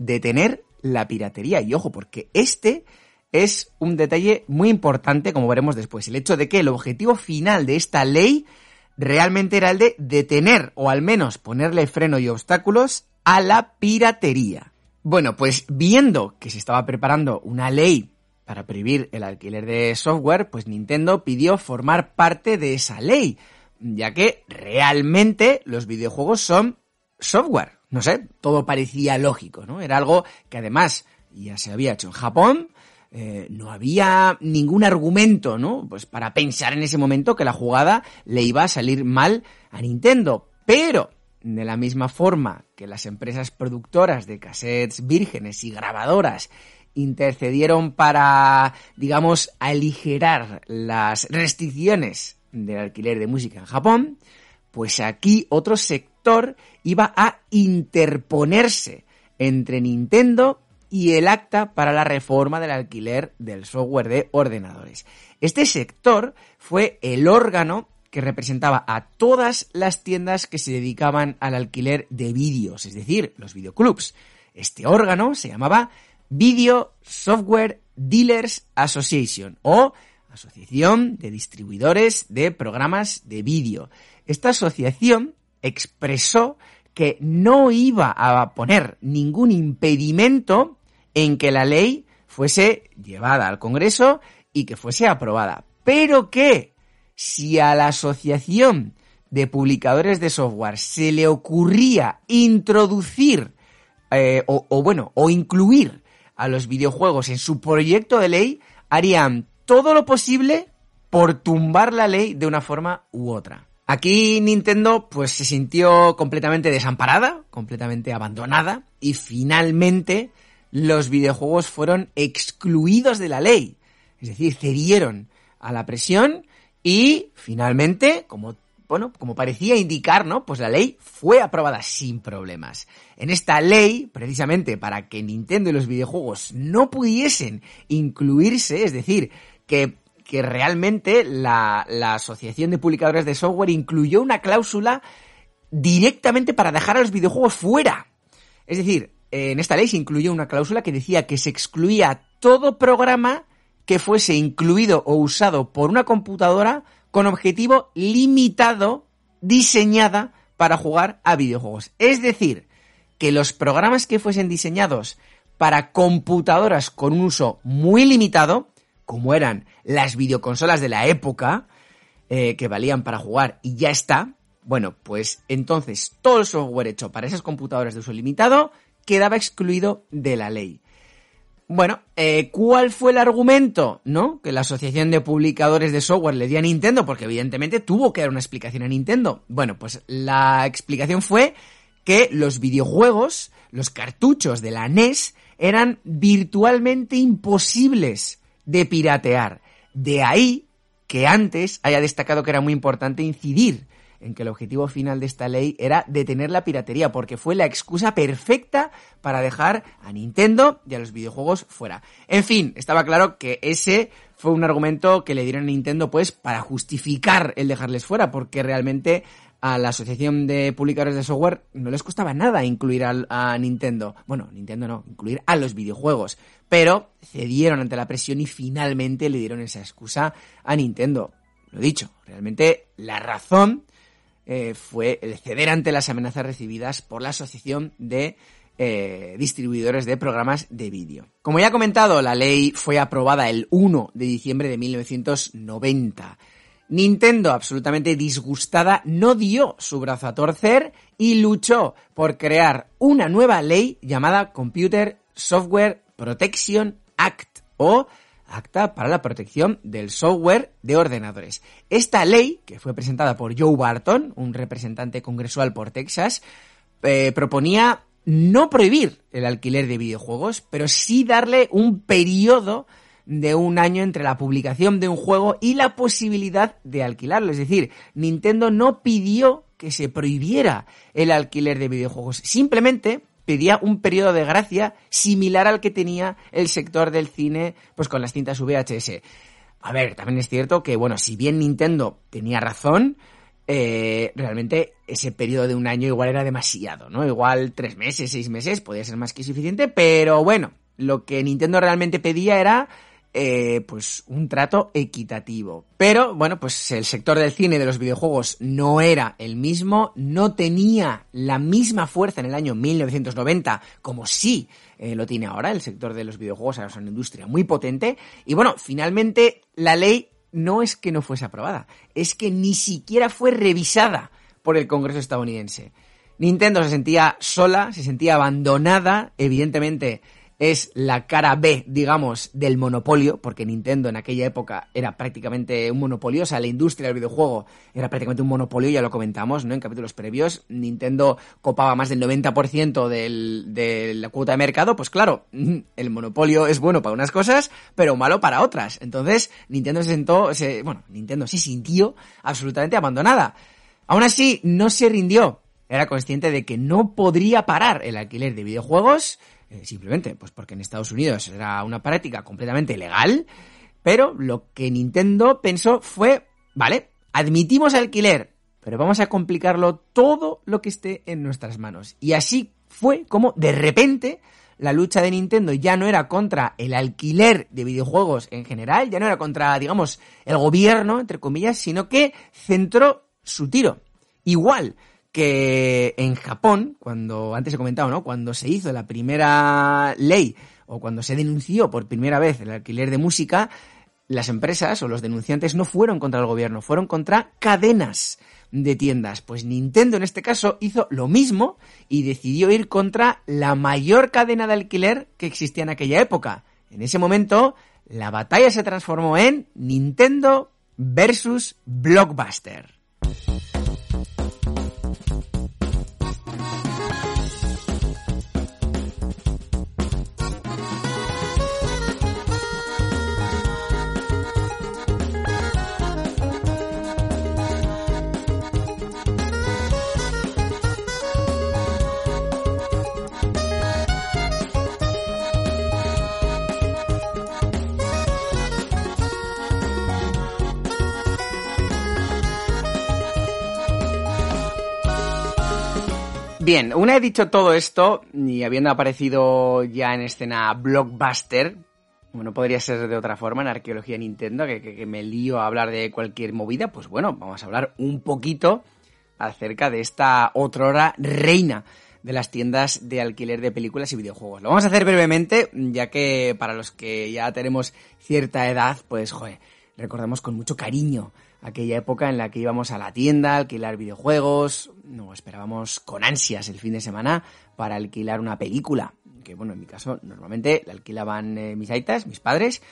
[SPEAKER 1] detener la piratería. Y ojo, porque este es un detalle muy importante, como veremos después, el hecho de que el objetivo final de esta ley realmente era el de detener o al menos ponerle freno y obstáculos a la piratería. Bueno, pues viendo que se estaba preparando una ley para prohibir el alquiler de software, pues Nintendo pidió formar parte de esa ley, ya que realmente los videojuegos son software. No sé, todo parecía lógico, ¿no? Era algo que además ya se había hecho en Japón, eh, no había ningún argumento, ¿no? Pues para pensar en ese momento que la jugada le iba a salir mal a Nintendo. Pero, de la misma forma que las empresas productoras de cassettes vírgenes y grabadoras intercedieron para, digamos, aligerar las restricciones del alquiler de música en Japón, pues aquí otro sector iba a interponerse entre Nintendo y el acta para la reforma del alquiler del software de ordenadores. Este sector fue el órgano que representaba a todas las tiendas que se dedicaban al alquiler de vídeos, es decir, los videoclubs. Este órgano se llamaba Video Software Dealers Association o Asociación de Distribuidores de Programas de Vídeo. Esta asociación expresó que no iba a poner ningún impedimento en que la ley fuese llevada al Congreso y que fuese aprobada. Pero que si a la Asociación de Publicadores de Software se le ocurría introducir eh, o, o bueno, o incluir a los videojuegos en su proyecto de ley, harían todo lo posible por tumbar la ley de una forma u otra. Aquí Nintendo pues se sintió completamente desamparada, completamente abandonada y finalmente los videojuegos fueron excluidos de la ley. Es decir, cedieron a la presión y finalmente, como bueno, como parecía indicar, ¿no? Pues la ley fue aprobada sin problemas. En esta ley, precisamente para que Nintendo y los videojuegos no pudiesen incluirse, es decir, que, realmente la, la Asociación de Publicadores de Software incluyó una cláusula directamente para dejar a los videojuegos fuera. Es decir, en esta ley se incluyó una cláusula que decía que se excluía todo programa que fuese incluido o usado por una computadora con objetivo limitado diseñada para jugar a videojuegos. Es decir, que los programas que fuesen diseñados para computadoras con un uso muy limitado, como eran las videoconsolas de la época, eh, que valían para jugar y ya está, bueno, pues entonces todo el software hecho para esas computadoras de uso limitado quedaba excluido de la ley. Bueno, eh, ¿cuál fue el argumento, no? Que la Asociación de Publicadores de Software le dio a Nintendo, porque evidentemente tuvo que dar una explicación a Nintendo. Bueno, pues la explicación fue que los videojuegos, los cartuchos de la NES, eran virtualmente imposibles de piratear. De ahí que antes haya destacado que era muy importante incidir en que el objetivo final de esta ley era detener la piratería, porque fue la excusa perfecta para dejar a Nintendo y a los videojuegos fuera. En fin, estaba claro que ese fue un argumento que le dieron a Nintendo pues para justificar el dejarles fuera, porque realmente a la Asociación de Publicadores de Software no les costaba nada incluir a, Nintendo. Bueno, Nintendo no, incluir a los videojuegos. Pero cedieron ante la presión y finalmente le dieron esa excusa a Nintendo. Lo dicho, realmente la razón eh, fue el ceder ante las amenazas recibidas por la Asociación de eh, Distribuidores de Programas de Vídeo. Como ya he comentado, la ley fue aprobada el 1 de diciembre de 1990. Nintendo, absolutamente disgustada, no dio su brazo a torcer y luchó por crear una nueva ley llamada Computer Software Protection Act o Acta para la Protección del Software de Ordenadores. Esta ley, que fue presentada por Joe Barton, un representante congresual por Texas, eh, proponía no prohibir el alquiler de videojuegos, pero sí darle un periodo de un año entre la publicación de un juego y la posibilidad de alquilarlo. Es decir, Nintendo no pidió que se prohibiera el alquiler de videojuegos, simplemente pedía un periodo de gracia similar al que tenía el sector del cine pues con las cintas VHS. A ver, también es cierto que, bueno, si bien Nintendo tenía razón, eh, realmente ese periodo de un año igual era demasiado, ¿no? Igual tres meses, seis meses podía ser más que suficiente, pero bueno, lo que Nintendo realmente pedía era eh, pues un trato equitativo. Pero bueno, pues el sector del cine y de los videojuegos no era el mismo, no tenía la misma fuerza en el año 1990 como sí eh, lo tiene ahora. El sector de los videojuegos ahora es una industria muy potente. Y bueno, finalmente la ley no es que no fuese aprobada, es que ni siquiera fue revisada por el Congreso estadounidense. Nintendo se sentía sola, se sentía abandonada, evidentemente es la cara B, digamos, del monopolio, porque Nintendo en aquella época era prácticamente un monopolio, o sea, la industria del videojuego era prácticamente un monopolio, ya lo comentamos, ¿no? En capítulos previos, Nintendo copaba más del 90% de la cuota de mercado, pues claro, [laughs] el monopolio es bueno para unas cosas, pero malo para otras. Entonces, Nintendo se sentó, se, bueno, Nintendo se sintió absolutamente abandonada. Aún así, no se rindió. Era consciente de que no podría parar el alquiler de videojuegos, eh, simplemente, pues porque en Estados Unidos era una práctica completamente legal, pero lo que Nintendo pensó fue, vale, admitimos alquiler, pero vamos a complicarlo todo lo que esté en nuestras manos. Y así fue como de repente la lucha de Nintendo ya no era contra el alquiler de videojuegos en general, ya no era contra, digamos, el gobierno, entre comillas, sino que centró su tiro. Igual que en Japón, cuando antes he comentado, ¿no? Cuando se hizo la primera ley o cuando se denunció por primera vez el alquiler de música, las empresas o los denunciantes no fueron contra el gobierno, fueron contra cadenas de tiendas. Pues Nintendo en este caso hizo lo mismo y decidió ir contra la mayor cadena de alquiler que existía en aquella época. En ese momento, la batalla se transformó en Nintendo versus Blockbuster. Bien, una he dicho todo esto y habiendo aparecido ya en escena Blockbuster, como no podría ser de otra forma en arqueología Nintendo, que, me lío a hablar de cualquier movida, pues bueno, vamos a hablar un poquito acerca de esta otrora reina de las tiendas de alquiler de películas y videojuegos. Lo vamos a hacer brevemente, ya que para los que ya tenemos cierta edad, pues joder, recordamos con mucho cariño aquella época en la que íbamos a la tienda a alquilar videojuegos, no esperábamos con ansias el fin de semana para alquilar una película, que bueno, en mi caso normalmente la alquilaban eh, mis aitas, mis padres,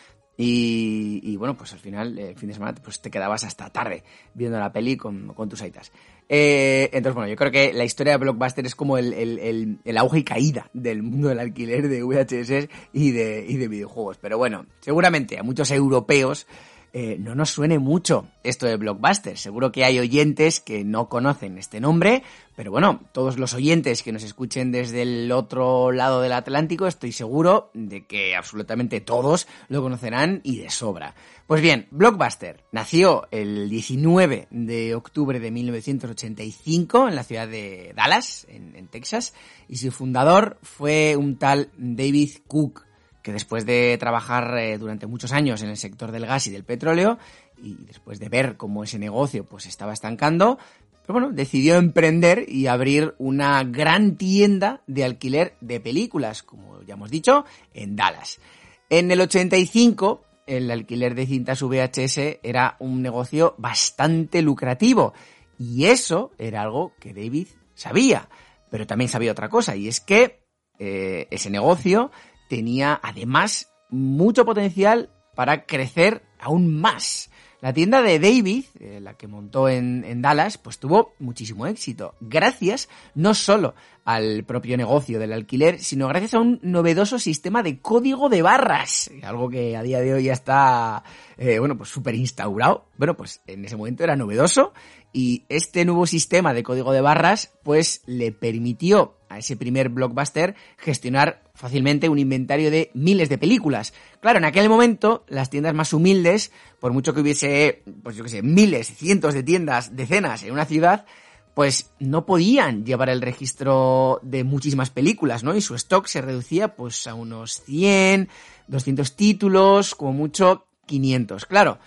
[SPEAKER 1] y, bueno, pues al final, el fin de semana, pues te quedabas hasta tarde viendo la peli con, tus aitas. Eh, entonces, bueno, yo creo que la historia de Blockbuster es como el, el, auge y caída del mundo del alquiler de VHS y de, y de videojuegos. Pero bueno, seguramente a muchos europeos eh, no nos suene mucho esto de Blockbuster. Seguro que hay oyentes que no conocen este nombre, pero bueno, todos los oyentes que nos escuchen desde el otro lado del Atlántico, estoy seguro de que absolutamente todos lo conocerán y de sobra. Pues bien, Blockbuster nació el 19 de octubre de 1985 en la ciudad de Dallas, en, en Texas, y su fundador fue un tal David Cook que después de trabajar eh, durante muchos años en el sector del gas y del petróleo, y después de ver cómo ese negocio pues estaba estancando, pero bueno, decidió emprender y abrir una gran tienda de alquiler de películas, como ya hemos dicho, en Dallas. En el 85, el alquiler de cintas VHS era un negocio bastante lucrativo, y eso era algo que David sabía, pero también sabía otra cosa, y es que eh, ese negocio tenía además mucho potencial para crecer aún más. La tienda de David, eh, la que montó en, Dallas, pues tuvo muchísimo éxito, gracias no solo al propio negocio del alquiler, sino gracias a un novedoso sistema de código de barras, algo que a día de hoy ya está, eh, bueno, pues súper instaurado. Bueno, pues en ese momento era novedoso y este nuevo sistema de código de barras, pues le permitió a ese primer blockbuster gestionar fácilmente un inventario de miles de películas. Claro, en aquel momento las tiendas más humildes, por mucho que hubiese, pues yo qué sé, miles, cientos de tiendas, decenas en una ciudad, pues no podían llevar el registro de muchísimas películas, ¿no? Y su stock se reducía pues a unos 100, 200 títulos, como mucho 500. Claro,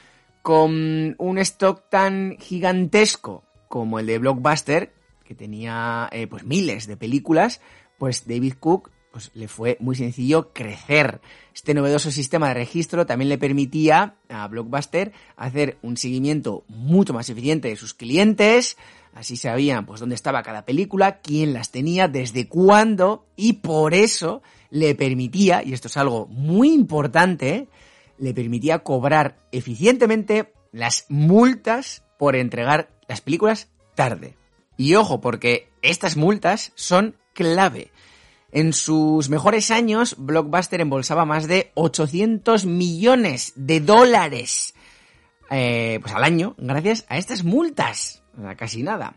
[SPEAKER 1] con un stock tan gigantesco como el de Blockbuster, que tenía eh, pues miles de películas, pues David Cook pues le fue muy sencillo crecer. Este novedoso sistema de registro también le permitía a Blockbuster hacer un seguimiento mucho más eficiente de sus clientes, así sabían pues dónde estaba cada película, quién las tenía, desde cuándo y por eso le permitía, y esto es algo muy importante, le permitía cobrar eficientemente las multas por entregar las películas tarde. Y ojo, porque estas multas son clave. En sus mejores años, Blockbuster embolsaba más de 800 millones de dólares eh, pues al año gracias a estas multas. Casi nada.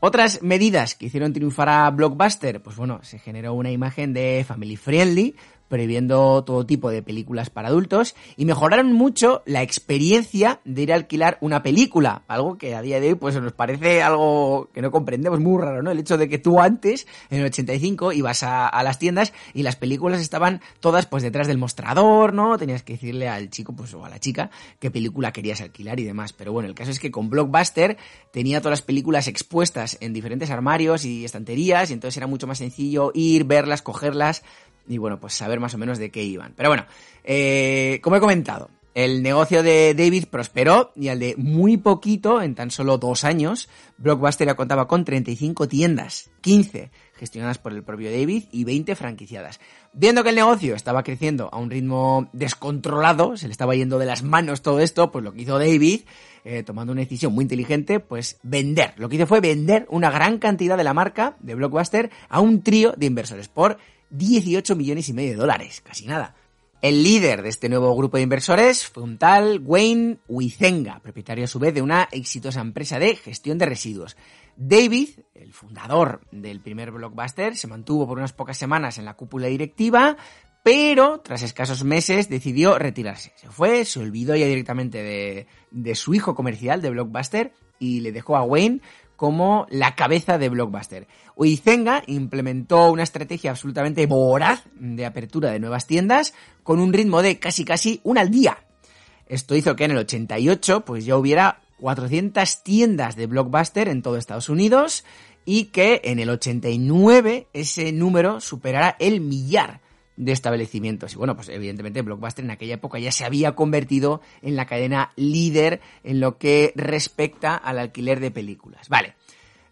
[SPEAKER 1] Otras medidas que hicieron triunfar a Blockbuster, pues bueno, se generó una imagen de family friendly, previendo todo tipo de películas para adultos y mejoraron mucho la experiencia de ir a alquilar una película, algo que a día de hoy pues nos parece algo que no comprendemos, muy raro, ¿no? El hecho de que tú antes, en el 85, ibas a, a las tiendas y las películas estaban todas pues detrás del mostrador, ¿no? Tenías que decirle al chico pues o a la chica qué película querías alquilar y demás, pero bueno, el caso es que con Blockbuster tenía todas las películas expuestas en diferentes armarios y estanterías y entonces era mucho más sencillo ir, verlas, cogerlas, y bueno, pues saber más o menos de qué iban. Pero bueno, eh, como he comentado, el negocio de David prosperó y al de muy poquito, en tan solo dos años, Blockbuster ya contaba con 35 tiendas, 15 gestionadas por el propio David y 20 franquiciadas. Viendo que el negocio estaba creciendo a un ritmo descontrolado, se le estaba yendo de las manos todo esto, pues lo que hizo David, eh, tomando una decisión muy inteligente, pues vender. Lo que hizo fue vender una gran cantidad de la marca de Blockbuster a un trío de inversores por 18 millones y medio de dólares, casi nada. El líder de este nuevo grupo de inversores fue un tal Wayne Huizenga, propietario a su vez de una exitosa empresa de gestión de residuos. David, el fundador del primer blockbuster, se mantuvo por unas pocas semanas en la cúpula directiva, pero tras escasos meses decidió retirarse. Se fue, se olvidó ya directamente de, de su hijo comercial de Blockbuster y le dejó a Wayne como la cabeza de Blockbuster. Uizenga implementó una estrategia absolutamente voraz de apertura de nuevas tiendas con un ritmo de casi casi una al día. Esto hizo que en el 88 pues ya hubiera 400 tiendas de Blockbuster en todo Estados Unidos y que en el 89 ese número superara el millar de establecimientos. Y bueno, pues evidentemente Blockbuster en aquella época ya se había convertido en la cadena líder en lo que respecta al alquiler de películas. Vale.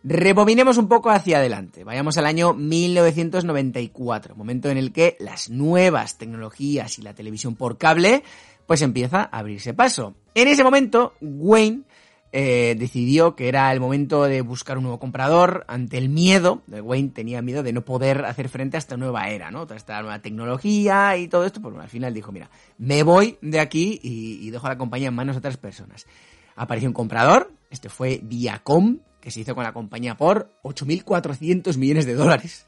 [SPEAKER 1] Rebobinemos un poco hacia adelante. Vayamos al año 1994, momento en el que las nuevas tecnologías y la televisión por cable pues empieza a abrirse paso. En ese momento, Wayne eh, decidió que era el momento de buscar un nuevo comprador ante el miedo. Wayne tenía miedo de no poder hacer frente a esta nueva era, ¿no? Toda esta nueva tecnología y todo esto. Pues bueno, al final dijo, mira, me voy de aquí y, dejo la compañía en manos de otras personas. Apareció un comprador, este fue Viacom, que se hizo con la compañía por 8.400 millones de dólares.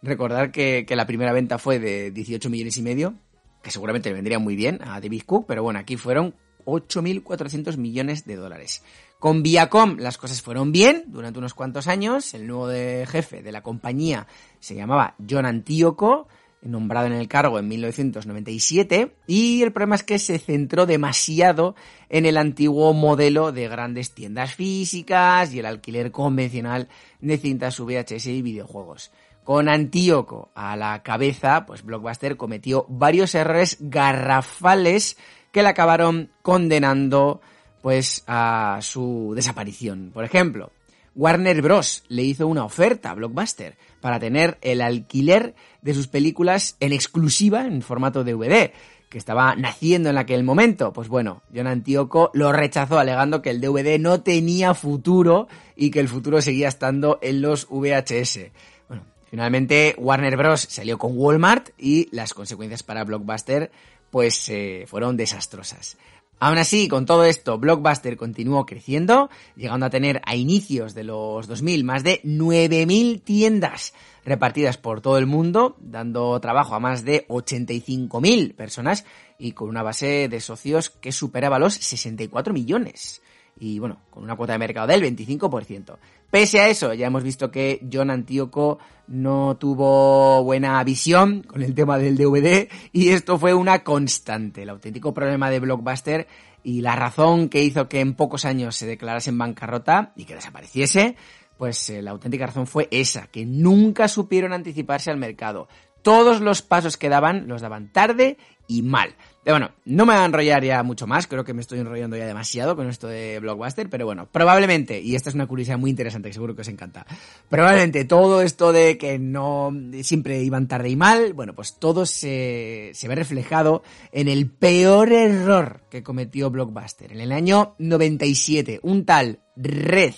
[SPEAKER 1] Recordar que, que la primera venta fue de 18 millones y medio, que seguramente le vendría muy bien a David Cook, pero bueno, aquí fueron 8.400 millones de dólares. Con Viacom las cosas fueron bien durante unos cuantos años. El nuevo jefe de la compañía se llamaba John Antíoco, nombrado en el cargo en 1997. Y el problema es que se centró demasiado en el antiguo modelo de grandes tiendas físicas y el alquiler convencional de cintas VHS y videojuegos. Con Antíoco a la cabeza, pues Blockbuster cometió varios errores garrafales que le acabaron condenando pues a su desaparición. Por ejemplo, Warner Bros. le hizo una oferta a Blockbuster para tener el alquiler de sus películas en exclusiva en formato DVD, que estaba naciendo en aquel momento. Pues bueno, John Antioco lo rechazó alegando que el DVD no tenía futuro y que el futuro seguía estando en los VHS. Bueno, finalmente Warner Bros. salió con Walmart y las consecuencias para Blockbuster pues eh, fueron desastrosas. Aún así, con todo esto, Blockbuster continuó creciendo, llegando a tener a inicios de los 2000 más de 9.000 tiendas repartidas por todo el mundo, dando trabajo a más de 85.000 personas y con una base de socios que superaba los 64 millones. Y bueno, con una cuota de mercado del 25%. Pese a eso, ya hemos visto que John Antíoco no tuvo buena visión con el tema del DVD y esto fue una constante. El auténtico problema de Blockbuster y la razón que hizo que en pocos años se declarase en bancarrota y que desapareciese, pues eh, la auténtica razón fue esa, que nunca supieron anticiparse al mercado. Todos los pasos que daban los daban tarde y mal. Pero bueno, no me voy a enrollar ya mucho más, creo que me estoy enrollando ya demasiado con esto de Blockbuster, pero bueno, probablemente, y esta es una curiosidad muy interesante que seguro que os encanta, probablemente todo esto de que no siempre iban tarde y mal, bueno, pues todo se, se ve reflejado en el peor error que cometió Blockbuster. En el año 97, un tal Red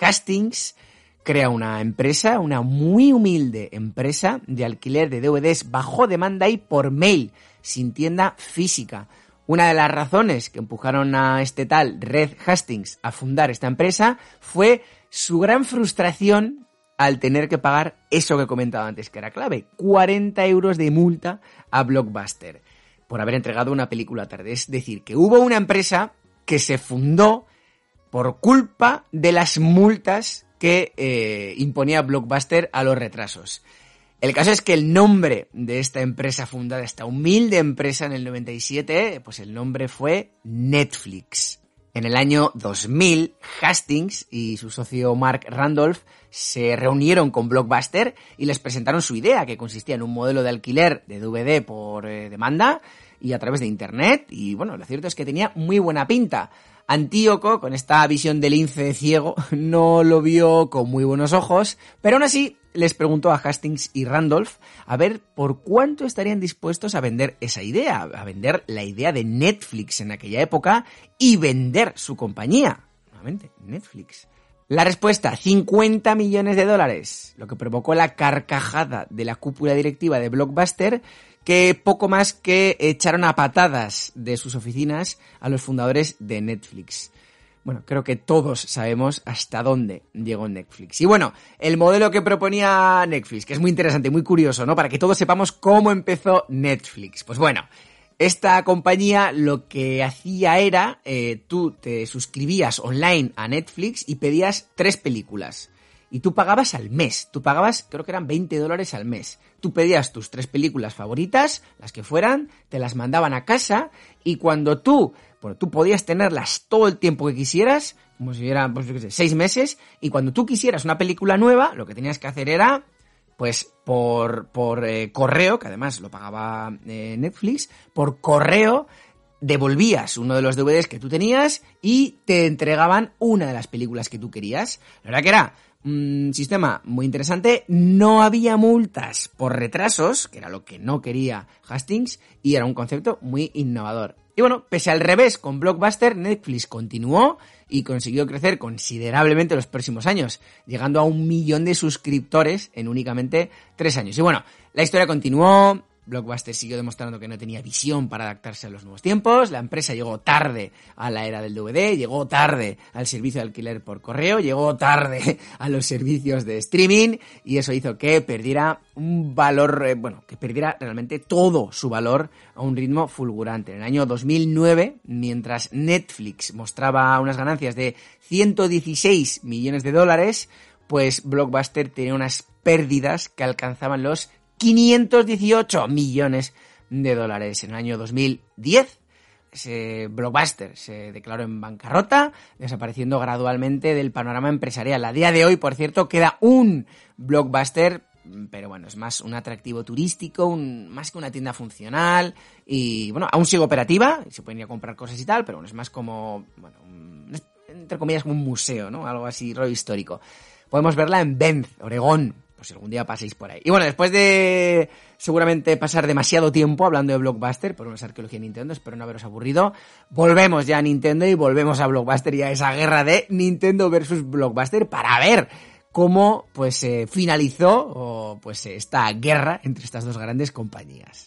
[SPEAKER 1] Hastings crea una empresa, una muy humilde empresa de alquiler de DVDs bajo demanda y por mail sin tienda física. Una de las razones que empujaron a este tal Red Hastings a fundar esta empresa fue su gran frustración al tener que pagar eso que comentaba antes que era clave, 40 euros de multa a Blockbuster por haber entregado una película tarde. Es decir, que hubo una empresa que se fundó por culpa de las multas que eh, imponía Blockbuster a los retrasos. El caso es que el nombre de esta empresa fundada, esta humilde empresa en el 97, pues el nombre fue Netflix. En el año 2000, Hastings y su socio Mark Randolph se reunieron con Blockbuster y les presentaron su idea, que consistía en un modelo de alquiler de DVD por eh, demanda y a través de Internet. Y bueno, lo cierto es que tenía muy buena pinta. Antíoco, con esta visión del lince ciego, [laughs] no lo vio con muy buenos ojos, pero aún así les preguntó a Hastings y Randolph a ver por cuánto estarían dispuestos a vender esa idea, a vender la idea de Netflix en aquella época y vender su compañía. Nuevamente, Netflix. La respuesta, 50 millones de dólares, lo que provocó la carcajada de la cúpula directiva de Blockbuster, que poco más que echaron a patadas de sus oficinas a los fundadores de Netflix. Bueno, creo que todos sabemos hasta dónde llegó Netflix. Y bueno, el modelo que proponía Netflix, que es muy interesante, muy curioso, ¿no? Para que todos sepamos cómo empezó Netflix. Pues bueno, esta compañía lo que hacía era, eh, tú te suscribías online a Netflix y pedías tres películas. Y tú pagabas al mes, tú pagabas, creo que eran 20 dólares al mes. Tú pedías tus tres películas favoritas, las que fueran, te las mandaban a casa y cuando tú bueno, tú podías tenerlas todo el tiempo que quisieras, como si hubieran, pues, qué sé, seis meses, y cuando tú quisieras una película nueva, lo que tenías que hacer era, pues, por, por eh, correo, que además lo pagaba eh, Netflix, por correo devolvías uno de los DVDs que tú tenías y te entregaban una de las películas que tú querías. La verdad que era un sistema muy interesante, no había multas por retrasos, que era lo que no quería Hastings, y era un concepto muy innovador. Y bueno, pese al revés, con Blockbuster, Netflix continuó y consiguió crecer considerablemente los próximos años, llegando a un millón de suscriptores en únicamente tres años. Y bueno, la historia continuó, Blockbuster siguió demostrando que no tenía visión para adaptarse a los nuevos tiempos, la empresa llegó tarde a la era del DVD, llegó tarde al servicio de alquiler por correo, llegó tarde [laughs] a los servicios de streaming y eso hizo que perdiera un valor, eh, bueno, que perdiera realmente todo su valor a un ritmo fulgurante. En el año 2009, mientras Netflix mostraba unas ganancias de 116 millones de dólares, pues Blockbuster tenía unas pérdidas que alcanzaban los 518 millones de dólares. En el año 2010, ese blockbuster se declaró en bancarrota, desapareciendo gradualmente del panorama empresarial. A día de hoy, por cierto, queda un blockbuster, pero bueno, es más un atractivo turístico, un, más que una tienda funcional, y bueno, aún sigue operativa, se pueden ir a comprar cosas y tal, pero bueno, es más como, bueno, entre comillas, como un museo, ¿no? Algo así, rollo histórico. Podemos verla en Benz, Oregón, pues si algún día paséis por ahí. Y bueno, después de seguramente pasar demasiado tiempo hablando de Blockbuster, por una arqueología de Nintendo, espero no haberos aburrido, volvemos ya a Nintendo y volvemos a Blockbuster y a esa guerra de Nintendo versus Blockbuster para ver cómo pues finalizó pues esta guerra entre estas dos grandes compañías.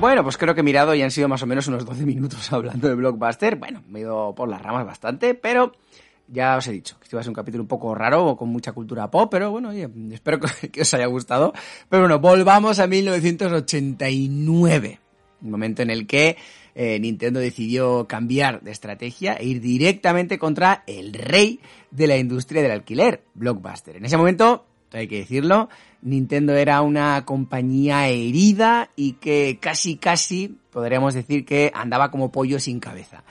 [SPEAKER 1] Bueno, pues creo que he mirado y han sido más o menos unos 12 minutos [laughs] hablando de Blockbuster. Bueno, me he ido por las ramas bastante, pero ya os he dicho que este va a ser un capítulo un poco raro o con mucha cultura pop, pero bueno, oye, espero [laughs] que os haya gustado. Pero bueno, volvamos a 1989, un momento en el que eh, Nintendo decidió cambiar de estrategia e ir directamente contra el rey de la industria del alquiler, Blockbuster. En ese momento, hay que decirlo, Nintendo era una compañía herida y que casi casi podríamos decir que andaba como pollo sin cabeza.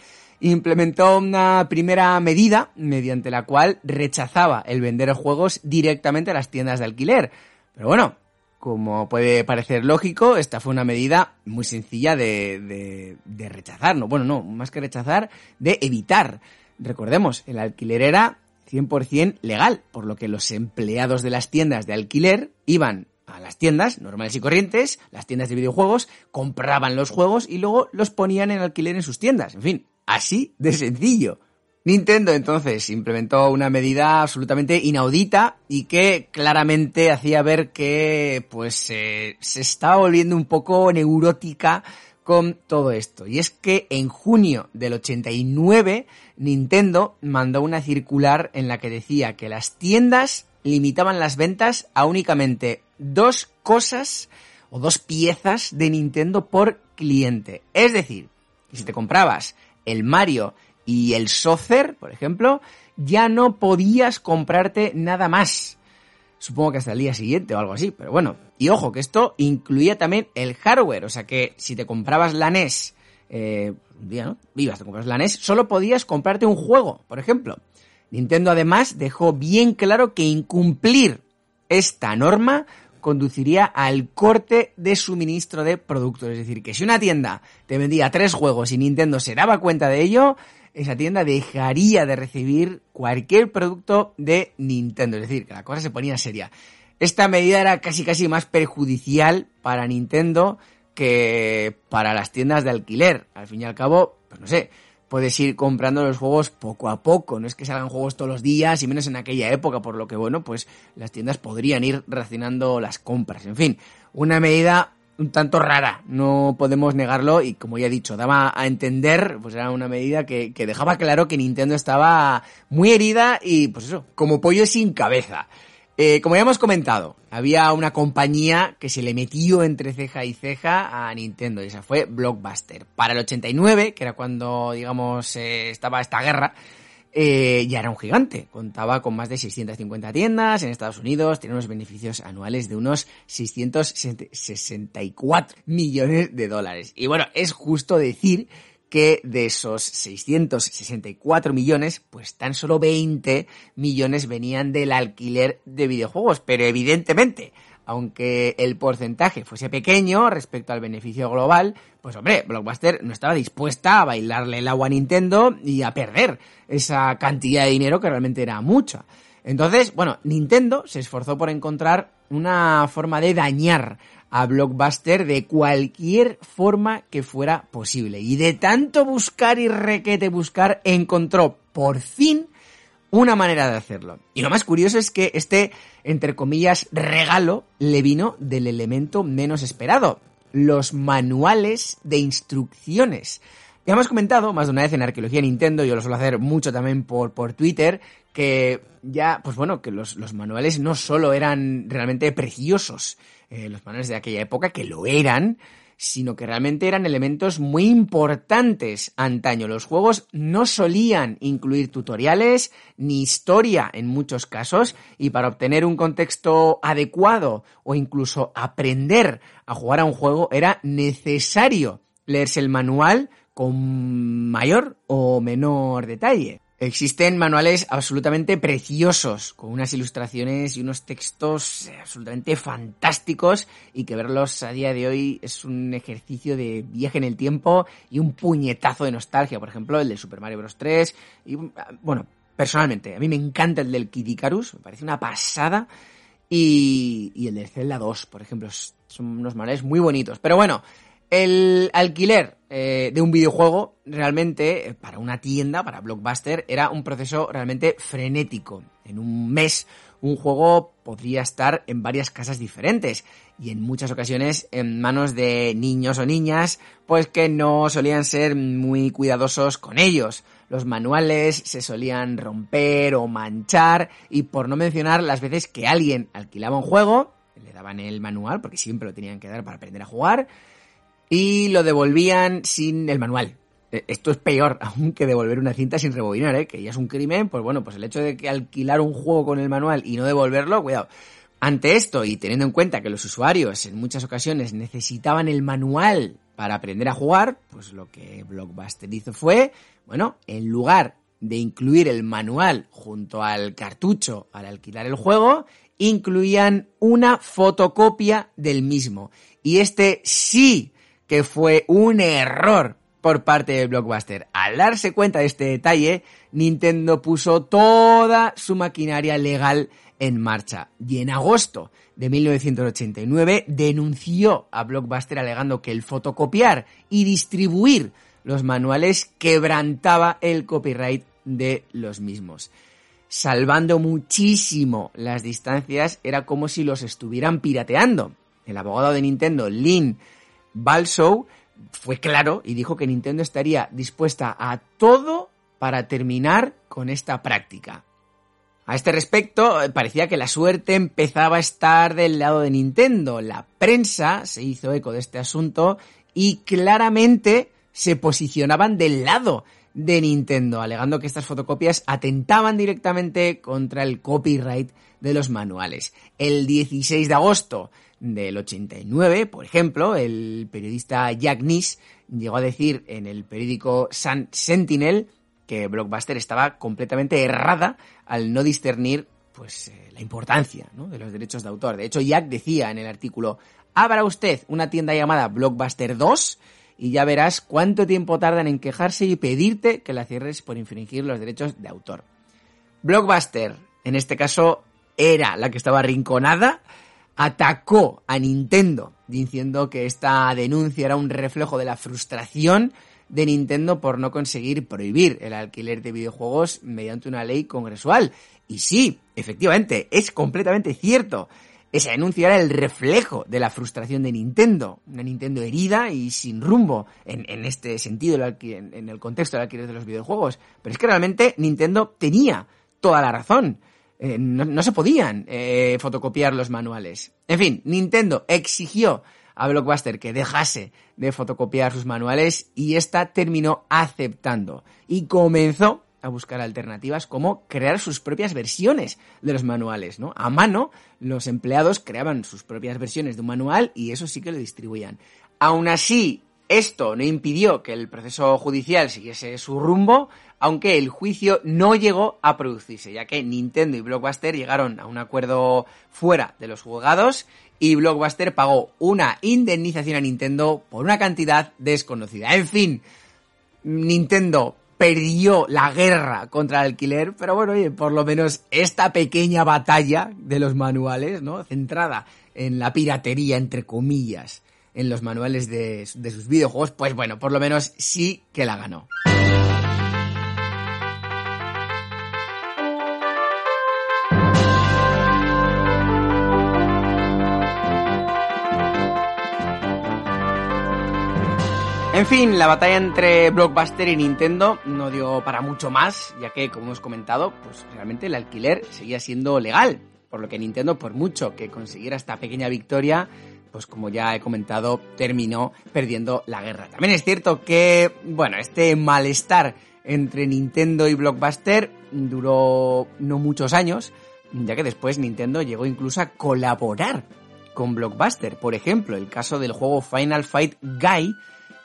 [SPEAKER 1] Implementó una primera medida mediante la cual rechazaba el vender juegos directamente a las tiendas de alquiler. Pero bueno, como puede parecer lógico, esta fue una medida muy sencilla de, de, rechazar, no, bueno, no, más que rechazar, de evitar. Recordemos, el alquiler era 100% legal, por lo que los empleados de las tiendas de alquiler iban a las tiendas normales y corrientes, las tiendas de videojuegos, compraban los juegos y luego los ponían en alquiler en sus tiendas. En fin, así de sencillo. Nintendo entonces implementó una medida absolutamente inaudita y que claramente hacía ver que pues se estaba volviendo un poco neurótica con todo esto. Y es que en junio del 89 Nintendo mandó una circular en la que decía que las tiendas limitaban las ventas a únicamente dos cosas o dos piezas de Nintendo por cliente. Es decir, si te comprabas el Mario y el Soccer, por ejemplo, ya no podías comprarte nada más. Supongo que hasta el día siguiente o algo así, pero bueno. Y ojo, que esto incluía también el hardware, o sea que si te comprabas la NES, eh, un día, ¿no? Vivas, te compras la NES, solo podías comprarte un juego, por ejemplo. Nintendo además dejó bien claro que incumplir esta norma conduciría al corte de suministro de productos. Es decir, que si una tienda te vendía tres juegos y Nintendo se daba cuenta de ello, esa tienda dejaría de recibir cualquier producto de Nintendo. Es decir, que la cosa se ponía seria. Esta medida era casi casi más perjudicial para Nintendo que para las tiendas de alquiler. Al fin y al cabo, pues no sé, puedes ir comprando los juegos poco a poco. No es que salgan juegos todos los días y menos en aquella época, por lo que bueno, pues las tiendas podrían ir racionando las compras. En fin, una medida un tanto rara, no podemos negarlo y como ya he dicho, daba a entender, pues era una medida que, que dejaba claro que Nintendo estaba muy herida y pues eso, como pollo sin cabeza. Eh, como ya hemos comentado, había una compañía que se le metió entre ceja y ceja a Nintendo y esa fue Blockbuster. Para el 89, que era cuando, digamos, eh, estaba esta guerra, eh, ya era un gigante. Contaba con más de 650 tiendas en Estados Unidos, tiene unos beneficios anuales de unos 664 millones de dólares. Y bueno, es justo decir que de esos 664 millones, pues tan solo 20 millones venían del alquiler de videojuegos. Pero evidentemente, aunque el porcentaje fuese pequeño respecto al beneficio global, pues hombre, Blockbuster no estaba dispuesta a bailarle el agua a Nintendo y a perder esa cantidad de dinero que realmente era mucha. Entonces, bueno, Nintendo se esforzó por encontrar una forma de dañar a Blockbuster de cualquier forma que fuera posible. Y de tanto buscar y requete buscar, encontró por fin una manera de hacerlo. Y lo más curioso es que este, entre comillas, regalo le vino del elemento menos esperado, los manuales de instrucciones. Ya hemos comentado más de una vez en Arqueología Nintendo, yo lo suelo hacer mucho también por, por Twitter, que ya, pues bueno, que los, los manuales no solo eran realmente preciosos, eh, los manuales de aquella época, que lo eran, sino que realmente eran elementos muy importantes antaño. Los juegos no solían incluir tutoriales ni historia en muchos casos y para obtener un contexto adecuado o incluso aprender a jugar a un juego era necesario leerse el manual con mayor o menor detalle. Existen manuales absolutamente preciosos, con unas ilustraciones y unos textos absolutamente fantásticos y que verlos a día de hoy es un ejercicio de viaje en el tiempo y un puñetazo de nostalgia. Por ejemplo, el de Super Mario Bros. 3 y, bueno, personalmente, a mí me encanta el del Kid Icarus, me parece una pasada y, y el de Zelda 2, por ejemplo, son unos manuales muy bonitos. Pero bueno, El alquiler eh, de un videojuego realmente eh, para una tienda, para Blockbuster, era un proceso realmente frenético. En un mes un juego podría estar en varias casas diferentes y en muchas ocasiones en manos de niños o niñas, pues que no solían ser muy cuidadosos con ellos. Los manuales se solían romper o manchar y por no mencionar las veces que alguien alquilaba un juego, le daban el manual porque siempre lo tenían que dar para aprender a jugar y lo devolvían sin el manual. Eh, esto es peor aún que devolver una cinta sin rebobinar, ¿eh? que ya es un crimen, pues bueno, pues el hecho de que alquilar un juego con el manual y no devolverlo, cuidado. Ante esto y teniendo en cuenta que los usuarios en muchas ocasiones necesitaban el manual para aprender a jugar, pues lo que Blockbuster hizo fue, bueno, en lugar de incluir el manual junto al cartucho al alquilar el juego, incluían una fotocopia del mismo. Y este sí que fue un error por parte de Blockbuster. Al darse cuenta de este detalle, Nintendo puso toda su maquinaria legal en marcha. Y en agosto de 1989 denunció a Blockbuster alegando que el fotocopiar y distribuir los manuales quebrantaba el copyright de los mismos. Salvando muchísimo las distancias, era como si los estuvieran pirateando. El abogado de Nintendo, Lin Balsow, fue claro y dijo que Nintendo estaría dispuesta a todo para terminar con esta práctica. A este respecto, eh, parecía que la suerte empezaba a estar del lado de Nintendo. La prensa se hizo eco de este asunto y claramente se posicionaban del lado de Nintendo, alegando que estas fotocopias atentaban directamente contra el copyright de los manuales. El 16 de agosto del 89, por ejemplo, el periodista Jack Nis llegó a decir en el periódico Sun Sentinel que Blockbuster estaba completamente errada al no discernir pues eh, la importancia de los derechos de autor. De hecho, Jack decía en el artículo, abra usted una tienda llamada Blockbuster 2 y ya verás cuánto tiempo tardan en quejarse y pedirte que la cierres por infringir los derechos de autor. Blockbuster, en este caso, era la que estaba arrinconada atacó a Nintendo diciendo que esta denuncia era un reflejo de la frustración de Nintendo por no conseguir prohibir el alquiler de videojuegos mediante una ley congresual. Y sí, efectivamente, es completamente cierto. Esa denuncia era el reflejo de la frustración de Nintendo, una Nintendo herida y sin rumbo en, este sentido, en, en el contexto del alquiler de los videojuegos. Pero es que realmente Nintendo tenía toda la razón. Eh, no, se podían eh, fotocopiar los manuales. En fin, Nintendo exigió a Blockbuster que dejase de fotocopiar sus manuales y esta terminó aceptando y comenzó a buscar alternativas como crear sus propias versiones de los manuales, ¿no? A mano, los empleados creaban sus propias versiones de un manual y eso sí que lo distribuían. Aún así, esto no impidió que el proceso judicial siguiese su rumbo, aunque el juicio no llegó a producirse, ya que Nintendo y Blockbuster llegaron a un acuerdo fuera de los juzgados y Blockbuster pagó una indemnización a Nintendo por una cantidad desconocida. En fin, Nintendo perdió la guerra contra el alquiler, pero bueno, oye, por lo menos esta pequeña batalla de los manuales, ¿no? Centrada en la piratería, entre comillas, en los manuales de, de sus videojuegos, pues bueno, por lo menos sí que la ganó. En fin, la batalla entre Blockbuster y Nintendo no dio para mucho más, ya que, como hemos comentado, pues realmente el alquiler seguía siendo legal, por lo que Nintendo, por mucho que consiguiera esta pequeña victoria, pues como ya he comentado, terminó perdiendo la guerra. También es cierto que, bueno, este malestar entre Nintendo y Blockbuster duró no muchos años, ya que después Nintendo llegó incluso a colaborar con Blockbuster. Por ejemplo, el caso del juego Final Fight Guy,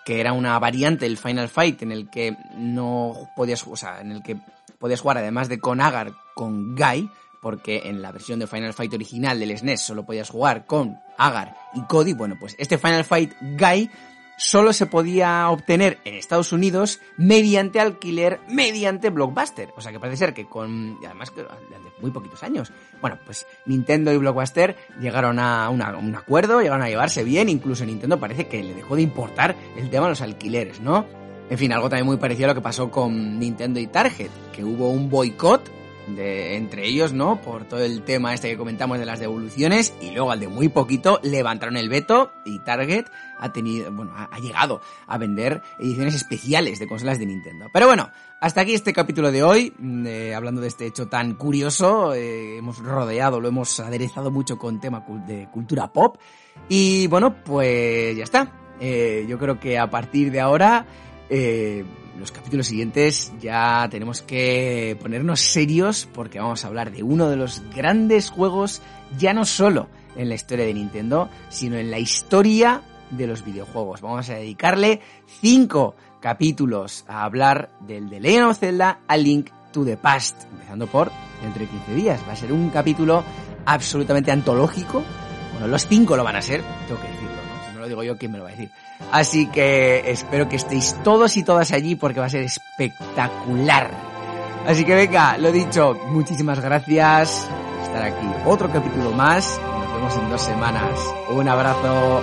[SPEAKER 1] que era una variante del Final Fight en el que no podías, o sea, en el que podías jugar además de con Agar, con Guy, porque en la versión de Final Fight original del SNES e solo podías jugar con Agar y Cody. Bueno, pues este Final Fight Guy solo se podía obtener en Estados Unidos mediante alquiler, mediante Blockbuster. O sea que parece ser que con, y además de muy poquitos años. Bueno, pues Nintendo y Blockbuster llegaron a un acuerdo, llegaron a llevarse bien, incluso Nintendo parece que le dejó de importar el tema de los alquileres, ¿no? En fin, algo también muy parecido a lo que pasó con Nintendo y Target, que hubo un boicot de, entre ellos, ¿no? Por todo el tema este que comentamos de las devoluciones y luego al de muy poquito levantaron el veto y Target ha tenido, bueno, ha, llegado a vender ediciones especiales de consolas de Nintendo. Pero bueno, hasta aquí este capítulo de hoy, eh, hablando de este hecho tan curioso, eh, hemos rodeado, lo hemos aderezado mucho con tema de cultura pop y bueno, pues ya está. Eh, yo creo que a partir de ahora los capítulos siguientes ya tenemos que ponernos serios porque vamos a hablar de uno de los grandes juegos, ya no solo en la historia de Nintendo, sino en la historia de los videojuegos. Vamos a dedicarle cinco capítulos a hablar del The Legend of Zelda a Link to the Past, empezando por dentro de 15 días. Va a ser un capítulo absolutamente antológico. Bueno, los cinco lo van a ser, tengo que decirlo, ¿no? Si no lo digo yo, ¿quién me lo va a decir? Así que espero que estéis todos y todas allí porque va a ser espectacular. Así que venga, lo dicho, muchísimas gracias por estar aquí. Otro capítulo más. Nos vemos en dos semanas. Un abrazo.